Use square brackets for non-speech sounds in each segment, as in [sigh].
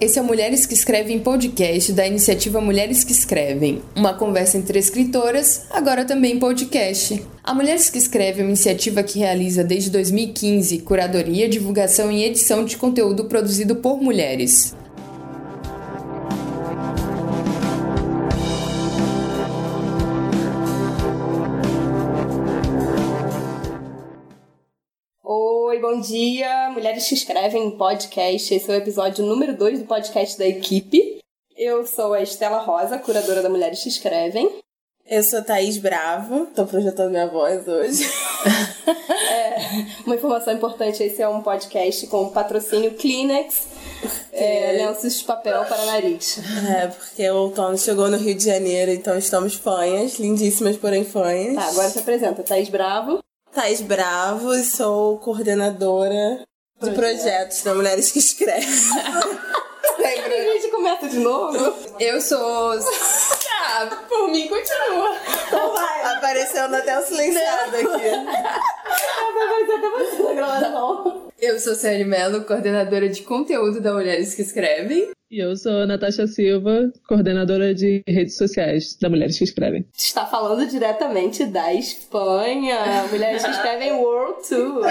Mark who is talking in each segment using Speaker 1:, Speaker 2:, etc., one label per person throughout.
Speaker 1: esse é o Mulheres que Escrevem podcast da iniciativa Mulheres que Escrevem, uma conversa entre escritoras, agora também podcast. A Mulheres que Escrevem é uma iniciativa que realiza desde 2015 curadoria, divulgação e edição de conteúdo produzido por mulheres.
Speaker 2: Bom dia, mulheres que escrevem podcast. Esse é o episódio número 2 do podcast da equipe. Eu sou a Estela Rosa, curadora da Mulheres que Escrevem.
Speaker 3: Eu sou Thaís Bravo, tô projetando minha voz hoje. [laughs]
Speaker 2: é, uma informação importante: esse é um podcast com patrocínio Kleenex, é, lenços de papel para nariz.
Speaker 3: É, porque o outono chegou no Rio de Janeiro, então estamos fanhas, lindíssimas, porém fanhas.
Speaker 2: Tá, agora se apresenta, Thaís Bravo.
Speaker 3: Thais Bravo e sou coordenadora de projetos da Mulheres que Escrevem.
Speaker 2: A gente começa de novo?
Speaker 1: Eu sou. Ah, por mim, continua.
Speaker 3: Então vai. Aparecendo até o silenciado aqui.
Speaker 2: Vai ser até você na gravação.
Speaker 1: Eu sou Sérgio Mello, coordenadora de conteúdo da Mulheres que Escrevem.
Speaker 4: E eu sou Natasha Silva, coordenadora de redes sociais da Mulheres que Escrevem.
Speaker 2: Está falando diretamente da Espanha. Mulheres que Escrevem World Tour.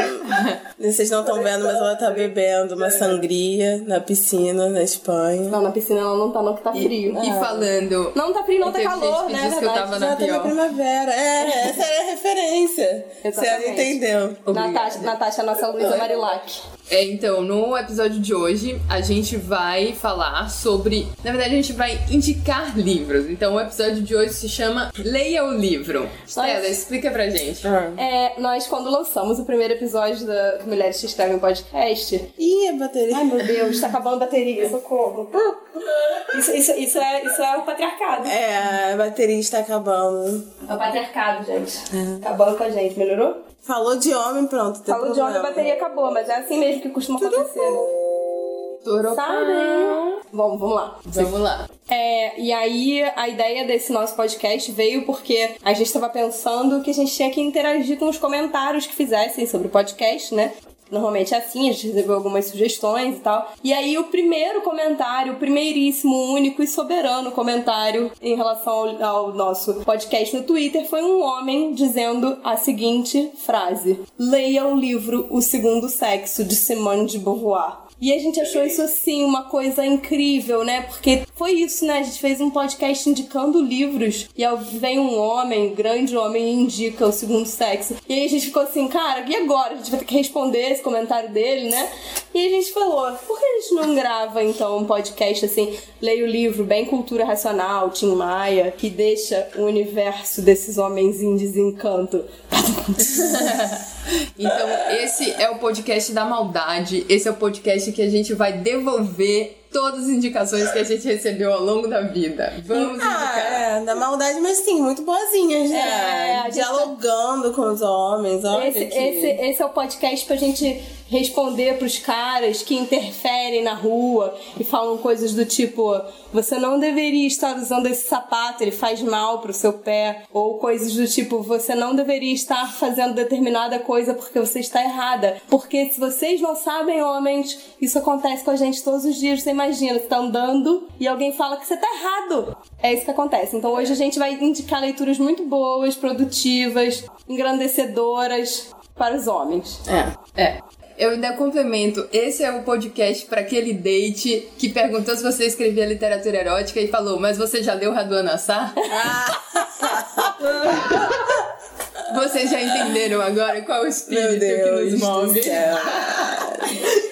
Speaker 3: Vocês não estão vendo, mas ela está bebendo uma sangria na piscina na Espanha.
Speaker 2: Não, na piscina ela não tá, não, que tá frio.
Speaker 1: E, e falando.
Speaker 2: Não tá frio, não tá calor, né?
Speaker 1: Disse que eu tava na
Speaker 3: Já
Speaker 1: pior.
Speaker 3: tá na primavera. É, essa é a referência. Você
Speaker 2: Exatamente.
Speaker 3: entendeu.
Speaker 2: Natasha, Natasha, nossa Luísa Marilac.
Speaker 1: É, então, no episódio de hoje, a gente vai falar sobre. Na verdade, a gente vai indicar livros. Então, o episódio de hoje se chama Leia o Livro. Stella, explica pra gente.
Speaker 2: É, nós, quando lançamos o primeiro episódio da Mulheres que Escrevem Podcast.
Speaker 3: Ih, a bateria.
Speaker 2: Ai, meu Deus, tá acabando a bateria, socorro. Isso, isso, isso, é, isso é o patriarcado.
Speaker 3: É, a bateria está acabando.
Speaker 2: É o patriarcado, gente. Acabando com a gente, melhorou?
Speaker 3: Falou de homem, pronto.
Speaker 2: Falou de onde a bateria acabou, mas é assim mesmo que costuma acontecer. né? Sabe? Bom, vamos lá.
Speaker 1: Vamos lá.
Speaker 2: É, e aí a ideia desse nosso podcast veio porque a gente estava pensando que a gente tinha que interagir com os comentários que fizessem sobre o podcast, né? Normalmente é assim, a gente recebeu algumas sugestões e tal. E aí o primeiro comentário, o primeiríssimo, único e soberano comentário em relação ao, nosso podcast no Twitter foi um homem dizendo a seguinte frase: Leia o livro O Segundo Sexo, de Simone de Beauvoir. E a gente achou isso assim uma coisa incrível, né? Porque foi isso, né? A gente fez um podcast indicando livros e vem um homem, grande homem, e indica o segundo sexo. E aí a gente ficou assim, cara, e agora? A gente vai ter que responder esse comentário dele, né? E a gente falou, por que a gente não grava então um podcast assim, leia o livro bem cultura racional, Tim Maia, que deixa o universo desses homens em desencanto. [laughs]
Speaker 1: Então, esse é o podcast da maldade. Esse é o podcast que a gente vai devolver todas as indicações que a gente recebeu ao longo da vida. Vamos
Speaker 3: Ah,
Speaker 1: indicar.
Speaker 3: é, da maldade, mas sim, muito boazinhas, né?
Speaker 2: É, gente
Speaker 3: Dialogando com os homens, olha
Speaker 2: Esse,
Speaker 3: que...
Speaker 2: esse, esse é o podcast pra gente responder pros caras que interferem na rua e falam coisas do tipo: você não deveria estar usando esse sapato, ele faz mal pro seu pé. Ou coisas do tipo: você não deveria estar fazendo determinada coisa porque você está errada. Porque se vocês não sabem, homens, isso acontece com a gente todos os dias. Você imagina, você tá andando e alguém fala que você tá errado. É isso que acontece. Então hoje a gente vai indicar leituras muito boas, produtivas, engrandecedoras para os homens.
Speaker 3: É.
Speaker 1: É. Eu ainda complemento, esse é o podcast para aquele date que perguntou se você escrevia literatura erótica e falou, mas você já leu Raduan Assar? [laughs] Vocês já entenderam agora qual é o espírito que
Speaker 3: Deus
Speaker 1: nos
Speaker 3: do
Speaker 1: move?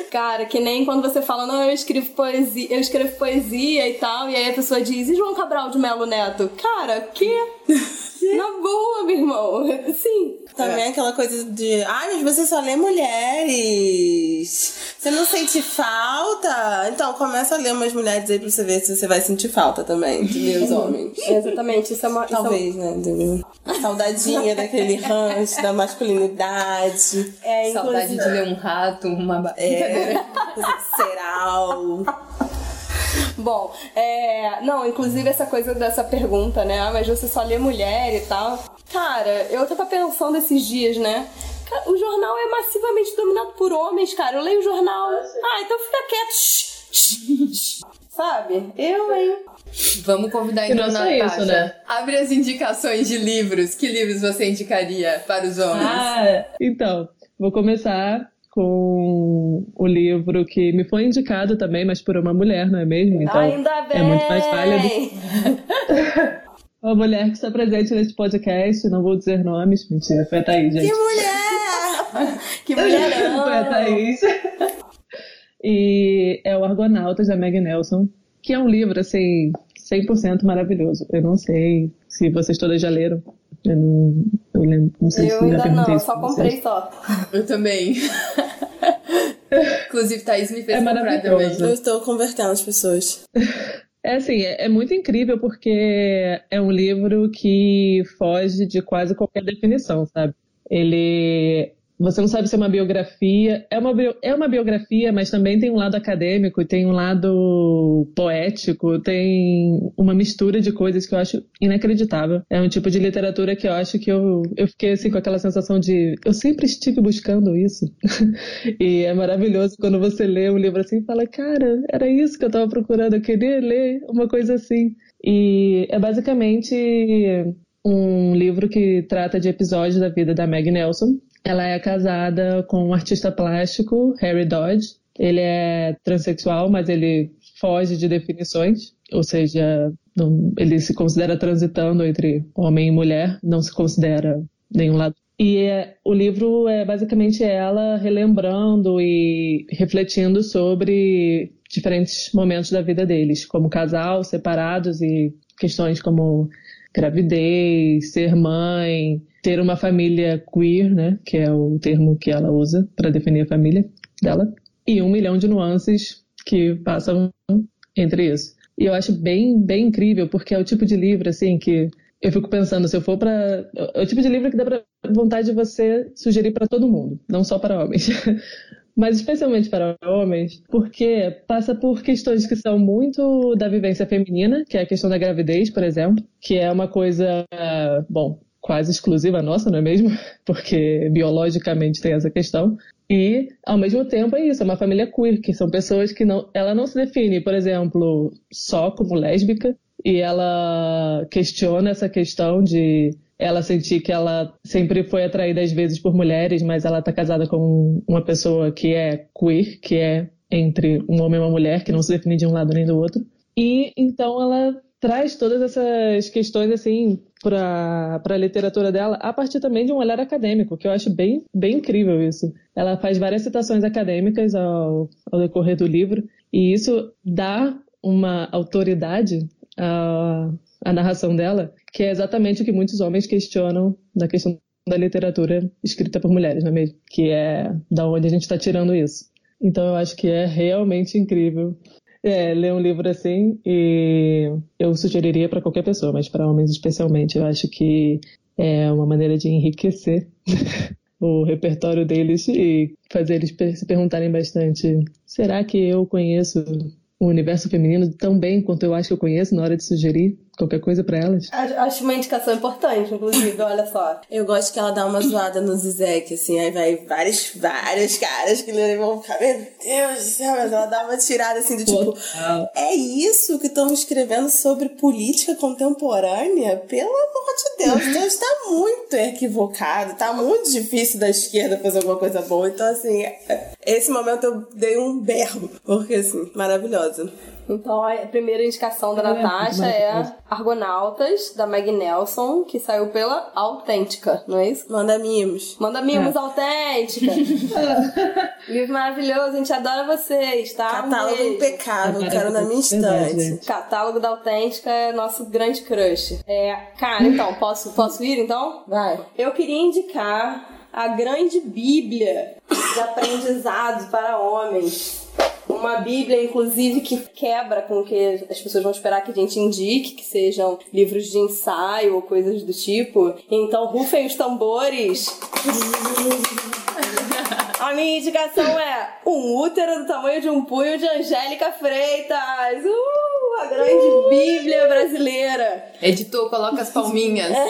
Speaker 2: Cara, que nem quando você fala, não, eu escrevo poesia, eu escrevo poesia e tal, e aí a pessoa diz, e João Cabral de Melo Neto? Cara, que? [laughs] Na boa, meu irmão. Sim.
Speaker 3: Também aquela coisa de, ai, mas você só lê mulheres. Você não sente falta? Então, começa a ler umas mulheres aí pra você ver se você vai sentir falta também de ler os [laughs] homens.
Speaker 2: Exatamente, isso é uma. isso é uma-
Speaker 3: Talvez, né? entendeu? Saudadinha daquele [laughs] rancho, da masculinidade.
Speaker 2: É,
Speaker 1: Saudade
Speaker 2: inclusive.
Speaker 1: de ler um rato, uma
Speaker 3: É, [laughs] ceral.
Speaker 2: Bom, é. Não, inclusive essa coisa dessa pergunta, né? Ah, mas você só lê mulher e tal. Cara, eu tava pensando esses dias, né? O jornal é massivamente dominado por homens, cara. Eu leio o jornal. Ah, então fica quieto. Shh. Sabe? Eu, hein?
Speaker 1: Vamos convidar então
Speaker 4: não
Speaker 1: a
Speaker 4: só isso,
Speaker 1: Natasha.
Speaker 4: né?
Speaker 1: Abre as indicações de livros. Que livros você indicaria para os homens?
Speaker 4: Ah, então, vou começar com o livro que me foi indicado também, mas por uma mulher, não é mesmo? Então,
Speaker 2: Ainda bem!
Speaker 4: é muito mais válido. [laughs] Uma mulher que está presente nesse podcast, não vou dizer nomes, mentira, foi a Thaís, gente.
Speaker 3: Que mulher! [laughs]
Speaker 2: Que mulherão!
Speaker 4: Foi a Thaís. E é o Argonautas, da Meg Nelson, que é um livro, assim, 100% maravilhoso. Eu não sei se vocês todas já leram. Eu não, eu lembro, não sei
Speaker 2: Eu
Speaker 4: se
Speaker 2: ainda não,
Speaker 4: isso
Speaker 2: só
Speaker 4: vocês.
Speaker 2: comprei só.
Speaker 1: Eu também. [laughs] Inclusive, Thaís me fez
Speaker 4: É
Speaker 1: comprar
Speaker 4: maravilhoso.
Speaker 1: também.
Speaker 3: Eu estou convertendo as pessoas.
Speaker 4: É assim, é, é muito incrível porque é um livro que foge de quase qualquer definição, sabe? Ele. Você não sabe se é uma biografia. É uma, é uma biografia, mas também tem um lado acadêmico, tem um lado poético, tem uma mistura de coisas que eu acho inacreditável. É um tipo de literatura que eu acho que eu, eu fiquei assim com aquela sensação de eu sempre estive buscando isso. [laughs] e é maravilhoso quando você lê um livro assim e fala, cara, era isso que eu estava procurando, eu queria ler uma coisa assim. E é basicamente um livro que trata de episódios da vida da Meg Nelson. Ela é casada com um artista plástico, Harry Dodge. Ele é transexual, mas ele foge de definições, ou seja, não- ele se considera transitando entre homem e mulher, não se considera nenhum lado. E é- o livro é basicamente ela relembrando e refletindo sobre diferentes momentos da vida deles, como casal, separados e questões como gravidez, ser mãe, ter uma família queer, né, que é o termo que ela usa para definir a família dela, e um milhão de nuances que passam entre isso. E eu acho bem, bem incrível, porque é o tipo de livro, assim, que eu fico pensando, se eu for para É o tipo de livro que dá pra vontade de você sugerir para todo mundo, não só para homens. [laughs] Mas especialmente para homens, porque passa por questões que são muito da vivência feminina, que é a questão da gravidez, por exemplo, que é uma coisa, bom, quase exclusiva nossa, não é mesmo? [laughs] Porque biologicamente tem essa questão. E, ao mesmo tempo, é isso, é uma família queer, que são pessoas que não. Ela não se define, por exemplo, só como lésbica, e ela questiona essa questão de ela sentir que ela sempre foi atraída às vezes por mulheres, mas ela tá casada com uma pessoa que é queer, que é entre um homem e uma mulher, que não se define de um lado nem do outro. E então ela traz todas essas questões assim para a literatura dela a partir também de um olhar acadêmico, que eu acho bem, bem incrível isso. Ela faz várias citações acadêmicas ao, ao decorrer do livro e isso dá uma autoridade à, à narração dela, que é exatamente o que muitos homens questionam na questão da literatura escrita por mulheres, não é mesmo? Que é da onde a gente está tirando isso. Então eu acho que é realmente incrível é, ler um livro assim e eu sugeriria para qualquer pessoa, mas para homens especialmente, eu acho que é uma maneira de enriquecer [laughs] o repertório deles e fazer eles se perguntarem bastante: será que eu conheço o universo feminino tão bem quanto eu acho que eu conheço na hora de sugerir qualquer coisa para elas?
Speaker 2: Acho uma indicação importante, inclusive, olha só.
Speaker 3: Eu gosto que ela dá uma zoada no Zizek, assim, aí vai vários, vários caras que vão ficar, meu Deus do céu, mas ela dá uma tirada assim do tipo,
Speaker 4: Total.
Speaker 3: é isso que estão escrevendo sobre política contemporânea? Pelo amor de Deus, [laughs] Deus está muito equivocado, tá muito difícil da esquerda fazer alguma coisa boa, então assim, esse momento eu dei um berro, porque assim, maravilhosa.
Speaker 2: Então, a primeira indicação da Natasha é Argonautas, da Meg Nelson, que saiu pela Autêntica, não é isso?
Speaker 3: Manda mimos.
Speaker 2: Manda mimos Autêntica. [laughs] Livro maravilhoso, a gente adora vocês, tá? Um
Speaker 3: Catálogo
Speaker 2: beijo.
Speaker 3: impecável,
Speaker 4: É
Speaker 3: quero na minha
Speaker 4: verdade,
Speaker 3: estante.
Speaker 2: Catálogo da Autêntica é nosso grande crush. É, cara, então, posso, posso ir então?
Speaker 3: Vai.
Speaker 2: Eu queria indicar a grande Bíblia de aprendizado para homens. Uma Bíblia, inclusive, que quebra com o que as pessoas vão esperar que a gente indique, que sejam livros de ensaio ou coisas do tipo. Então, rufem os tambores. A minha indicação é um útero do tamanho de um punho de Angélica Freitas. Uh, a grande Bíblia brasileira.
Speaker 1: Editor, coloca as palminhas. [laughs]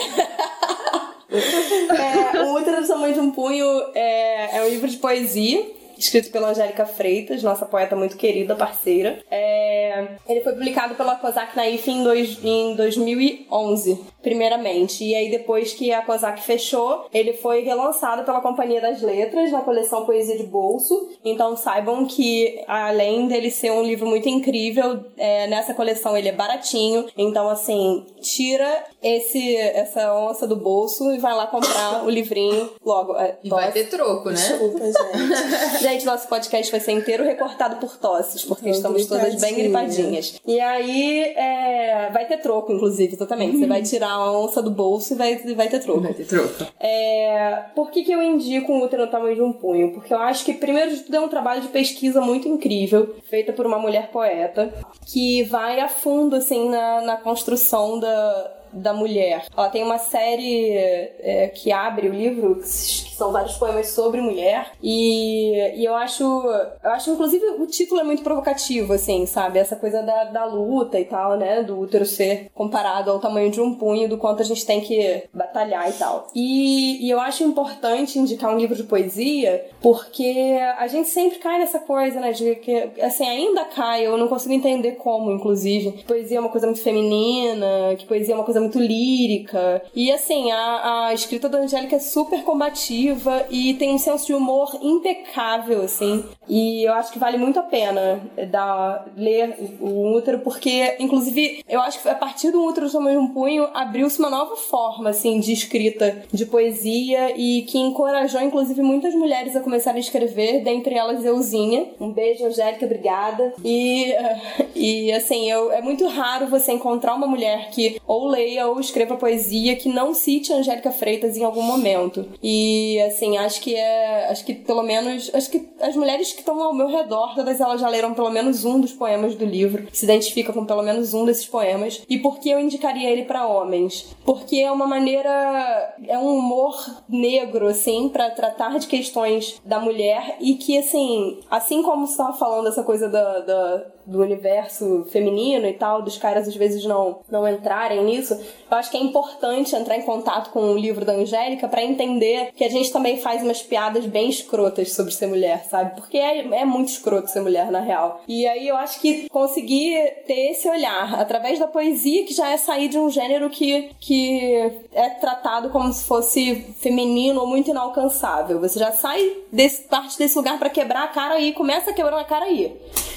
Speaker 2: É, o Útero do Tamanho de um Punho é, é um livro de poesia escrito pela Angélica Freitas, nossa poeta muito querida, parceira. É... Ele foi publicado pela Kozak Naif em, dois... em 2011, primeiramente. E aí, depois que a Kozak fechou, ele foi relançado pela Companhia das Letras na coleção Poesia de Bolso. Então, saibam que, além dele ser um livro muito incrível, é, nessa coleção ele é baratinho. Então, assim, tira esse, essa onça do bolso e vai lá comprar o livrinho logo. É,
Speaker 1: e vai ter troco, né?
Speaker 3: Desculpa, gente. [laughs]
Speaker 2: gente, nosso podcast vai ser inteiro recortado por tosses, porque estamos todas bem gripadinhas. E aí, é, vai ter troco, inclusive, exatamente. Você vai tirar a onça do bolso e vai, vai ter troco.
Speaker 1: Vai ter troco.
Speaker 2: É, por que, que eu indico um útero no tamanho de um punho? Porque eu acho que, primeiro de tudo, é um trabalho de pesquisa muito incrível, feita por uma mulher poeta, que vai a fundo, assim, na, na construção da, da mulher. Ela tem uma série é, que abre o livro, que são vários poemas sobre mulher, e, e eu acho, eu acho, inclusive, o título é muito provocativo, assim, sabe? Essa coisa da, da luta e tal, né? Do útero ser comparado ao tamanho de um punho, do quanto a gente tem que batalhar e tal. E, e eu acho importante indicar um livro de poesia, porque a gente sempre cai nessa coisa, né? De que, assim, ainda cai, eu não consigo entender como, inclusive. Poesia é uma coisa muito feminina, que poesia é uma coisa muito lírica. E assim, a, a escrita da Angélica é super combativa e tem um senso de humor impecável, assim. E eu acho que vale muito a pena dar, ler o útero, porque, inclusive, eu acho que a partir do útero do um punho abriu-se uma nova forma, assim, de escrita, de poesia e que encorajou, inclusive, muitas mulheres a começarem a escrever, dentre elas Euzinha. Um beijo, Angélica, obrigada. E, [laughs] e assim, eu, é muito raro você encontrar uma mulher que ou leia ou escreva poesia que não cite Angélica Freitas em algum momento. E, assim, acho que é. Acho que pelo menos. Acho que as mulheres que estão ao meu redor, todas elas já leram pelo menos um dos poemas do livro, se identifica com pelo menos um desses poemas. E por que eu indicaria ele para homens? Porque é uma maneira. É um humor negro, assim, para tratar de questões da mulher e que, assim, assim como você estava falando essa coisa da, da, do universo feminino e tal, dos caras às vezes não, não entrarem nisso, eu acho que é importante entrar em contato com o livro da Angélica para entender que a gente também faz umas piadas bem escrotas sobre ser mulher, sabe? Porque é, é muito escroto ser mulher, na real. E aí eu acho que conseguir ter esse olhar através da poesia, que já é sair de um gênero que, que é tratado como se fosse feminino ou muito inalcançável. Você já sai desse, parte desse lugar para quebrar a cara e começa a quebrar a cara aí.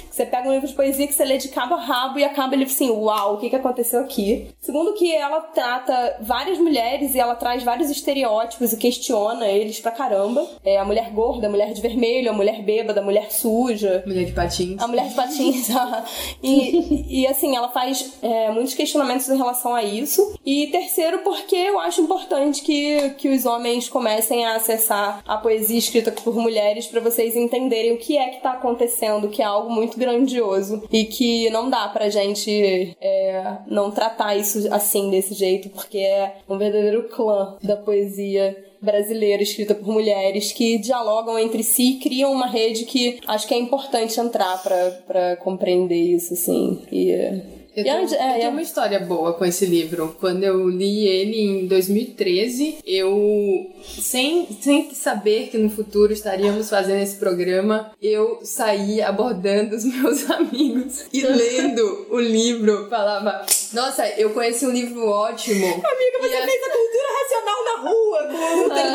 Speaker 2: Você pega um livro de poesia que você lê de cabo a rabo e acaba ele assim, uau, o que, que aconteceu aqui? Segundo que ela trata várias mulheres e ela traz vários estereótipos e questiona eles pra caramba. É a mulher gorda, a mulher de vermelho, a mulher bêbada, a mulher suja.
Speaker 1: Mulher de patins.
Speaker 2: A mulher de patins. [laughs] e, e assim, ela faz é, muitos questionamentos em relação a isso. E terceiro, porque eu acho importante que, que os homens comecem a acessar a poesia escrita por mulheres para vocês entenderem o que é que tá acontecendo, que é algo muito grandioso e que não dá pra gente é, não tratar isso assim, desse jeito, porque é um verdadeiro clã da poesia brasileira escrita por mulheres que dialogam entre si e criam uma rede que acho que é importante entrar para compreender isso, assim. E
Speaker 1: eu tenho, eu
Speaker 2: é,
Speaker 1: tenho
Speaker 2: é.
Speaker 1: uma história boa com esse livro. Quando eu li ele em 2013, eu, sem, sem saber que no futuro estaríamos fazendo esse programa, eu saí abordando os [laughs] meus amigos e lendo o livro. Falava, nossa, eu conheci um livro ótimo.
Speaker 2: Amiga, você fez a cultura racional na rua com o ah,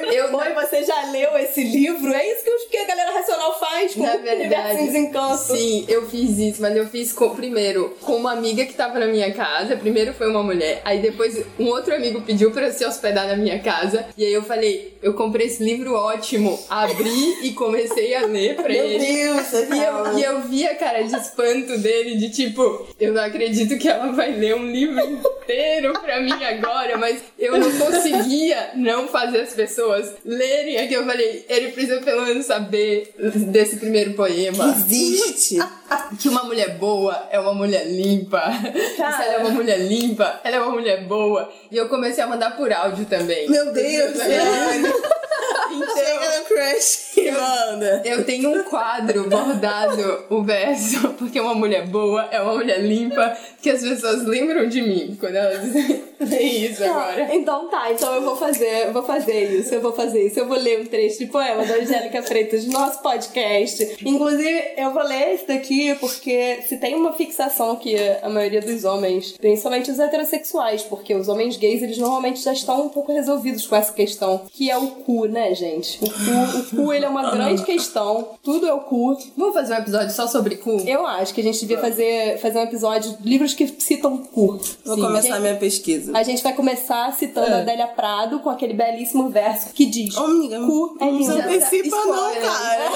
Speaker 2: [laughs] eu, Mãe, você já leu esse livro? É isso que, que a galera racional faz com
Speaker 1: na
Speaker 2: o verdade, Universo
Speaker 1: Sim, eu fiz isso, mas eu fiz com, primeiro com uma amiga que tava na minha casa. Primeiro foi uma mulher, aí depois um outro amigo pediu para se hospedar na minha casa. E aí eu falei, eu comprei esse livro ótimo, abri e comecei a ler pra
Speaker 3: Meu
Speaker 1: ele.
Speaker 3: Meu Deus,
Speaker 1: e eu, e eu vi a cara de espanto dele, de tipo, eu não acredito que ela vai ler um livro inteiro pra mim agora, mas eu não conseguia não fazer as pessoas lerem aqui. Eu falei, ele precisa pelo menos saber desse primeiro poema.
Speaker 3: Existe! [laughs]
Speaker 1: que uma mulher boa é uma mulher limpa. Cara. Se ela é uma mulher limpa, ela é uma mulher boa. E eu comecei a mandar por áudio também.
Speaker 3: Meu Deus, [laughs]
Speaker 1: Então,
Speaker 3: Chega no crush e manda.
Speaker 1: Eu tenho um quadro bordado, o verso, [laughs] porque uma mulher boa é uma mulher limpa, que as pessoas lembram de mim quando elas [laughs] dizem. isso agora.
Speaker 2: Então tá, então eu vou fazer, vou fazer isso, eu vou fazer isso. Eu vou ler um trecho de poema da Angélica Freitas no nosso podcast. Inclusive, eu vou ler esse daqui porque se tem uma fixação que a maioria dos homens, principalmente os heterossexuais, porque os homens gays, eles normalmente já estão um pouco resolvidos com essa questão, que é o cu, né, gente? O cu, o cu ele é uma grande questão. Tudo é o cu.
Speaker 1: Vamos fazer um episódio só sobre cu?
Speaker 2: Eu acho que a gente devia fazer, fazer um episódio de livros que citam cu.
Speaker 3: Vou
Speaker 2: Sim.
Speaker 3: começar
Speaker 2: a gente,
Speaker 3: minha pesquisa.
Speaker 2: a gente vai começar citando a Adélia Prado com aquele belíssimo verso que diz:
Speaker 3: Ô, amiga,
Speaker 2: Cu é
Speaker 3: não
Speaker 2: lindo.
Speaker 3: antecipa não, cara.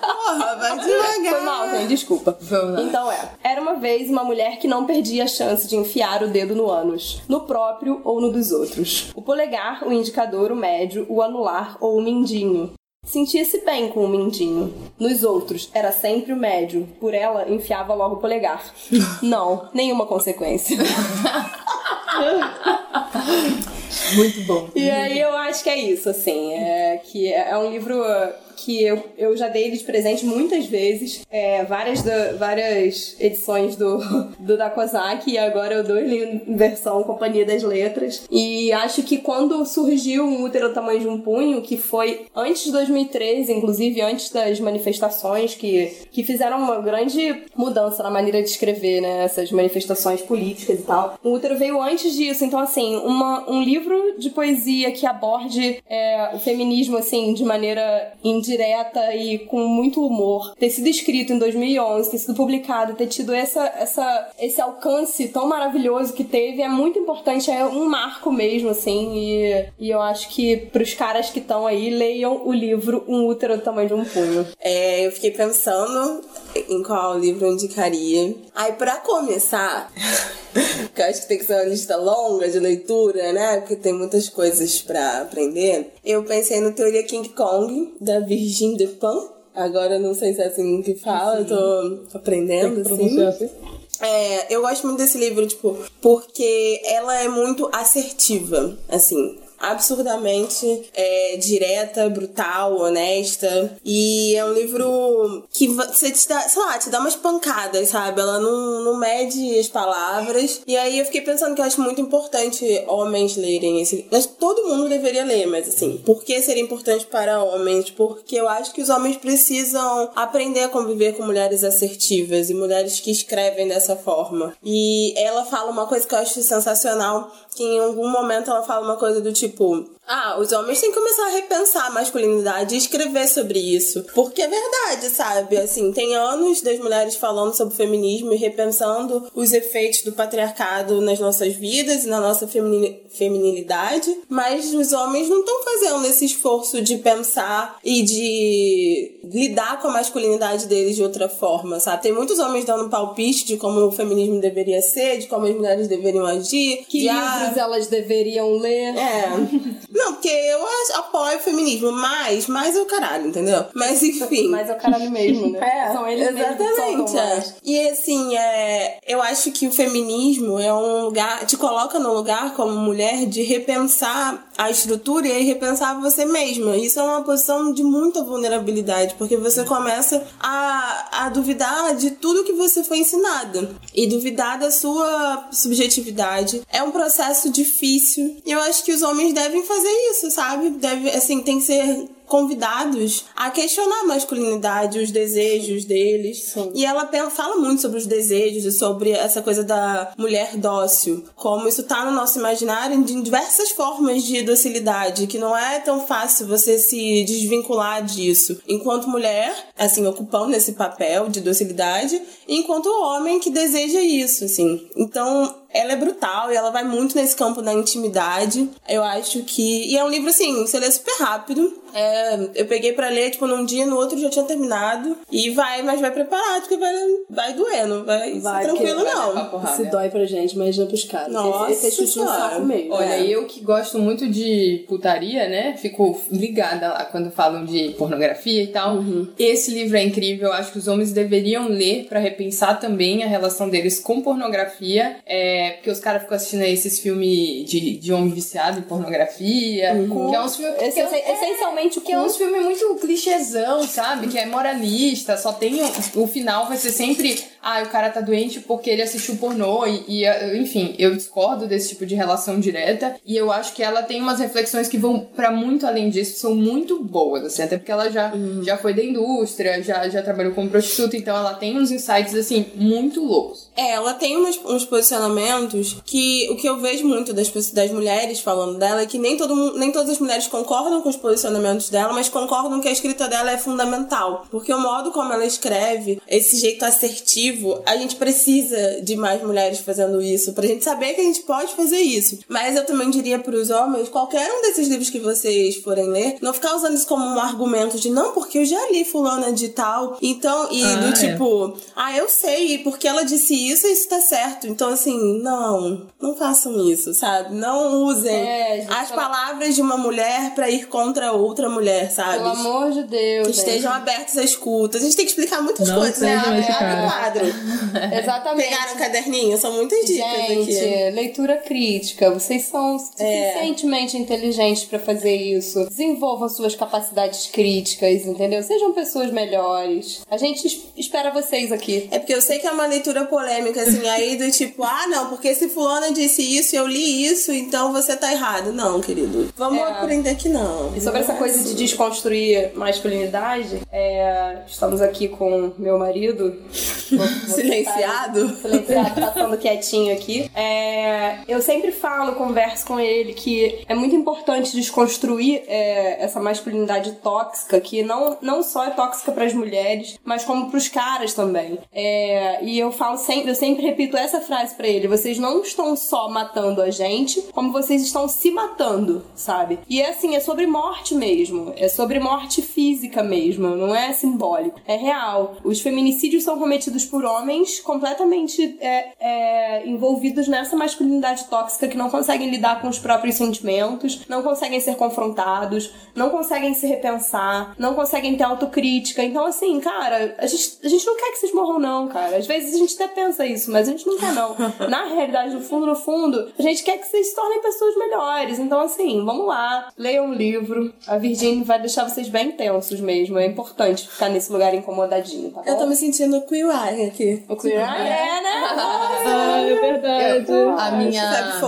Speaker 3: Porra, vai devagar.
Speaker 2: Foi mal, gente, desculpa. Então é. Era uma vez uma mulher que não perdia a chance de enfiar o dedo no ânus, no próprio ou no dos outros. O polegar, o indicador, o médio, o anular ou o mindinho. Sentia-se bem com o mindinho. Nos outros, era sempre o médio. Por ela, enfiava logo o polegar. [laughs] Não, nenhuma consequência. [laughs]
Speaker 1: Muito bom.
Speaker 2: E aí eu acho que é isso, assim. É, que é um livro que eu, eu já dei ele de presente muitas vezes. É, várias, da- várias edições do, do da e agora eu dou ele em versão Companhia das Letras. E acho que quando surgiu um útero do tamanho de um punho, que foi antes de 2013, inclusive antes das manifestações que, que fizeram uma grande mudança na maneira de escrever, né? Essas manifestações políticas e tal. O útero veio antes disso, então assim, uma, um livro de poesia que aborde é, o feminismo assim de maneira indireta e com muito humor, ter sido escrito em 2011, ter sido publicado, ter tido essa, essa, esse alcance tão maravilhoso que teve é muito importante, é um marco mesmo assim e, e eu acho que pros caras que estão aí leiam o livro Um útero do tamanho de um punho.
Speaker 3: É, eu fiquei pensando em qual livro eu indicaria. Aí, pra começar, [laughs] que eu acho que tem que ser uma lista longa de leitura, né? Porque tem muitas coisas pra aprender. Eu pensei no Teoria King Kong, da Virginie Despentes. Agora eu não sei se é assim que fala, eu tô aprendendo, assim.
Speaker 4: Pronunciar assim?
Speaker 3: É, eu gosto muito desse livro, tipo, porque ela é muito assertiva, assim. Absurdamente é, direta, brutal, honesta. E é um livro que você te dá, sei lá, te dá umas pancadas, sabe? Ela não, não mede as palavras. E aí eu fiquei pensando que eu acho muito importante homens lerem esse que todo mundo deveria ler, mas assim, por que seria importante para homens? Porque eu acho que os homens precisam aprender a conviver com mulheres assertivas e mulheres que escrevem dessa forma. E ela fala uma coisa que eu acho sensacional, que em algum momento ela fala uma coisa do tipo, ah, os homens têm que começar a repensar a masculinidade e escrever sobre isso. Porque é verdade, sabe? Assim, tem anos das mulheres falando sobre feminismo e repensando os efeitos do patriarcado nas nossas vidas e na nossa femini- feminilidade, mas os homens não estão fazendo esse esforço de pensar e de lidar com a masculinidade deles de outra forma, sabe? Tem muitos homens dando palpite de como o feminismo deveria ser, de como as mulheres deveriam agir.
Speaker 2: Que
Speaker 3: de, ah,
Speaker 2: livros elas deveriam ler?
Speaker 3: é. [laughs] Não, porque eu apoio o feminismo, mas, mais é o caralho, entendeu? Mas enfim.
Speaker 2: Mas é o caralho mesmo, né? [laughs]
Speaker 3: É,
Speaker 2: São eles
Speaker 3: exatamente. é. E assim, é, eu acho que o feminismo é um lugar, te coloca no lugar como mulher de repensar a estrutura e aí repensar você mesma. Isso é uma posição de muita vulnerabilidade, porque você começa a, a duvidar de tudo que você foi ensinada e duvidar da sua subjetividade. É um processo difícil e eu acho que os homens devem fazer isso, sabe? Deve, assim, tem que ser convidados a questionar a masculinidade, os desejos deles. E ela fala muito sobre os desejos e sobre essa coisa da mulher dócil, como isso tá no nosso imaginário de diversas formas de docilidade, que não é tão fácil você se desvincular disso. Enquanto mulher, assim, ocupando esse papel de docilidade, e enquanto homem que deseja isso, assim. Então, ela é brutal e ela vai muito nesse campo da intimidade. Eu acho que. E é um livro assim, você lê super rápido. É, eu peguei pra ler, tipo, num dia, no outro já tinha terminado. E vai, mas vai preparado, porque vai, vai doer, não vai,
Speaker 2: Vai,
Speaker 3: ser tranquilo, não.
Speaker 2: Se dói pra gente, imagina pros caras.
Speaker 3: Nossa
Speaker 2: esse, esse é chute no
Speaker 3: Senhora.
Speaker 2: saco mesmo.
Speaker 1: Olha,
Speaker 2: É.
Speaker 1: eu que gosto muito de putaria, né? Fico ligada lá quando falam de pornografia e tal. Esse livro é incrível. Eu acho que os homens deveriam ler pra repensar também a relação deles com pornografia. É, É, porque os caras ficam assistindo aí esses filmes de, de homem viciado em pornografia.
Speaker 2: Uhum.
Speaker 1: Que é uns filmes.
Speaker 2: Esse,
Speaker 1: que é,
Speaker 2: essencialmente o
Speaker 1: que é uns filmes muito clichêzão, sabe? Que é moralista, só tem. O, o final vai ser sempre. Ah, o cara tá doente porque ele assistiu pornô. E, e, enfim, eu discordo desse tipo de relação direta. E eu acho que ela tem umas reflexões que vão para muito além disso, são muito boas, assim, até porque ela já, uhum. já foi da indústria, já, já trabalhou como prostituta, então ela tem uns insights, assim, muito loucos.
Speaker 3: É, ela tem uns, uns posicionamentos que o que eu vejo muito das, das mulheres falando dela é que nem, todo, nem todas as mulheres concordam com os posicionamentos dela, mas concordam que a escrita dela é fundamental. Porque o modo como ela escreve, esse jeito assertivo, a gente precisa de mais mulheres fazendo isso, pra gente saber que a gente pode fazer isso. Mas eu também diria pros homens, qualquer um desses livros que vocês forem ler, não ficar usando isso como um argumento de não, porque eu já li fulana de tal, então, e ah, do é. tipo, ah, eu sei, porque ela disse isso e isso tá certo. Então, assim, não, não façam isso, sabe? Não usem é, as fala... palavras de uma mulher para ir contra outra mulher, sabe?
Speaker 2: Pelo amor de Deus.
Speaker 3: Que estejam abertos à escuta. A gente tem que explicar muitas não coisas, né? Abre o quadro. [laughs]
Speaker 2: Exatamente.
Speaker 3: Pegaram o caderninho, são muitas dicas
Speaker 2: gente,
Speaker 3: aqui.
Speaker 2: leitura crítica. Vocês são é. suficientemente é. inteligentes para fazer isso. Desenvolvam suas capacidades críticas, entendeu? Sejam pessoas melhores. A gente espera vocês aqui.
Speaker 3: É porque eu sei que é uma leitura polêmica, assim, aí do tipo, ah, não, porque se fulana disse isso, eu li isso, então você tá errado. Não, querido. Vamos é. aprender que não.
Speaker 2: E sobre essa coisa de desconstruir masculinidade, é, estamos aqui com meu marido. [laughs]
Speaker 3: Vou, vou silenciado?
Speaker 2: silenciado, passando quietinho aqui. É, eu sempre falo, converso com ele, que é muito importante desconstruir é, essa masculinidade tóxica, que não, não só é tóxica para as mulheres, mas como para os caras também. É, e eu falo sempre, eu sempre repito essa frase para ele: vocês não estão só matando a gente, como vocês estão se matando, sabe? E é assim, é sobre morte mesmo, é sobre morte física mesmo, não é simbólico, é real. Os feminicídios são cometidos por homens completamente é, é, envolvidos nessa masculinidade tóxica que não conseguem lidar com os próprios sentimentos, não conseguem ser confrontados, não conseguem se repensar, não conseguem ter autocrítica. Então, assim, cara, a gente, a gente não quer que vocês morram, não, cara. Às vezes a gente até pensa isso, mas a gente não quer, não. [laughs] Na realidade, no fundo, no fundo, a gente quer que vocês se tornem pessoas melhores. Então, assim, vamos lá, leiam um livro. A Virginia vai deixar vocês bem tensos mesmo. É importante ficar nesse lugar incomodadinho, tá bom?
Speaker 3: Eu tô me sentindo Queer Eye aqui.
Speaker 2: O Queer Eye é, né? [laughs]
Speaker 4: Ah, é verdade.
Speaker 1: Eu, a minha.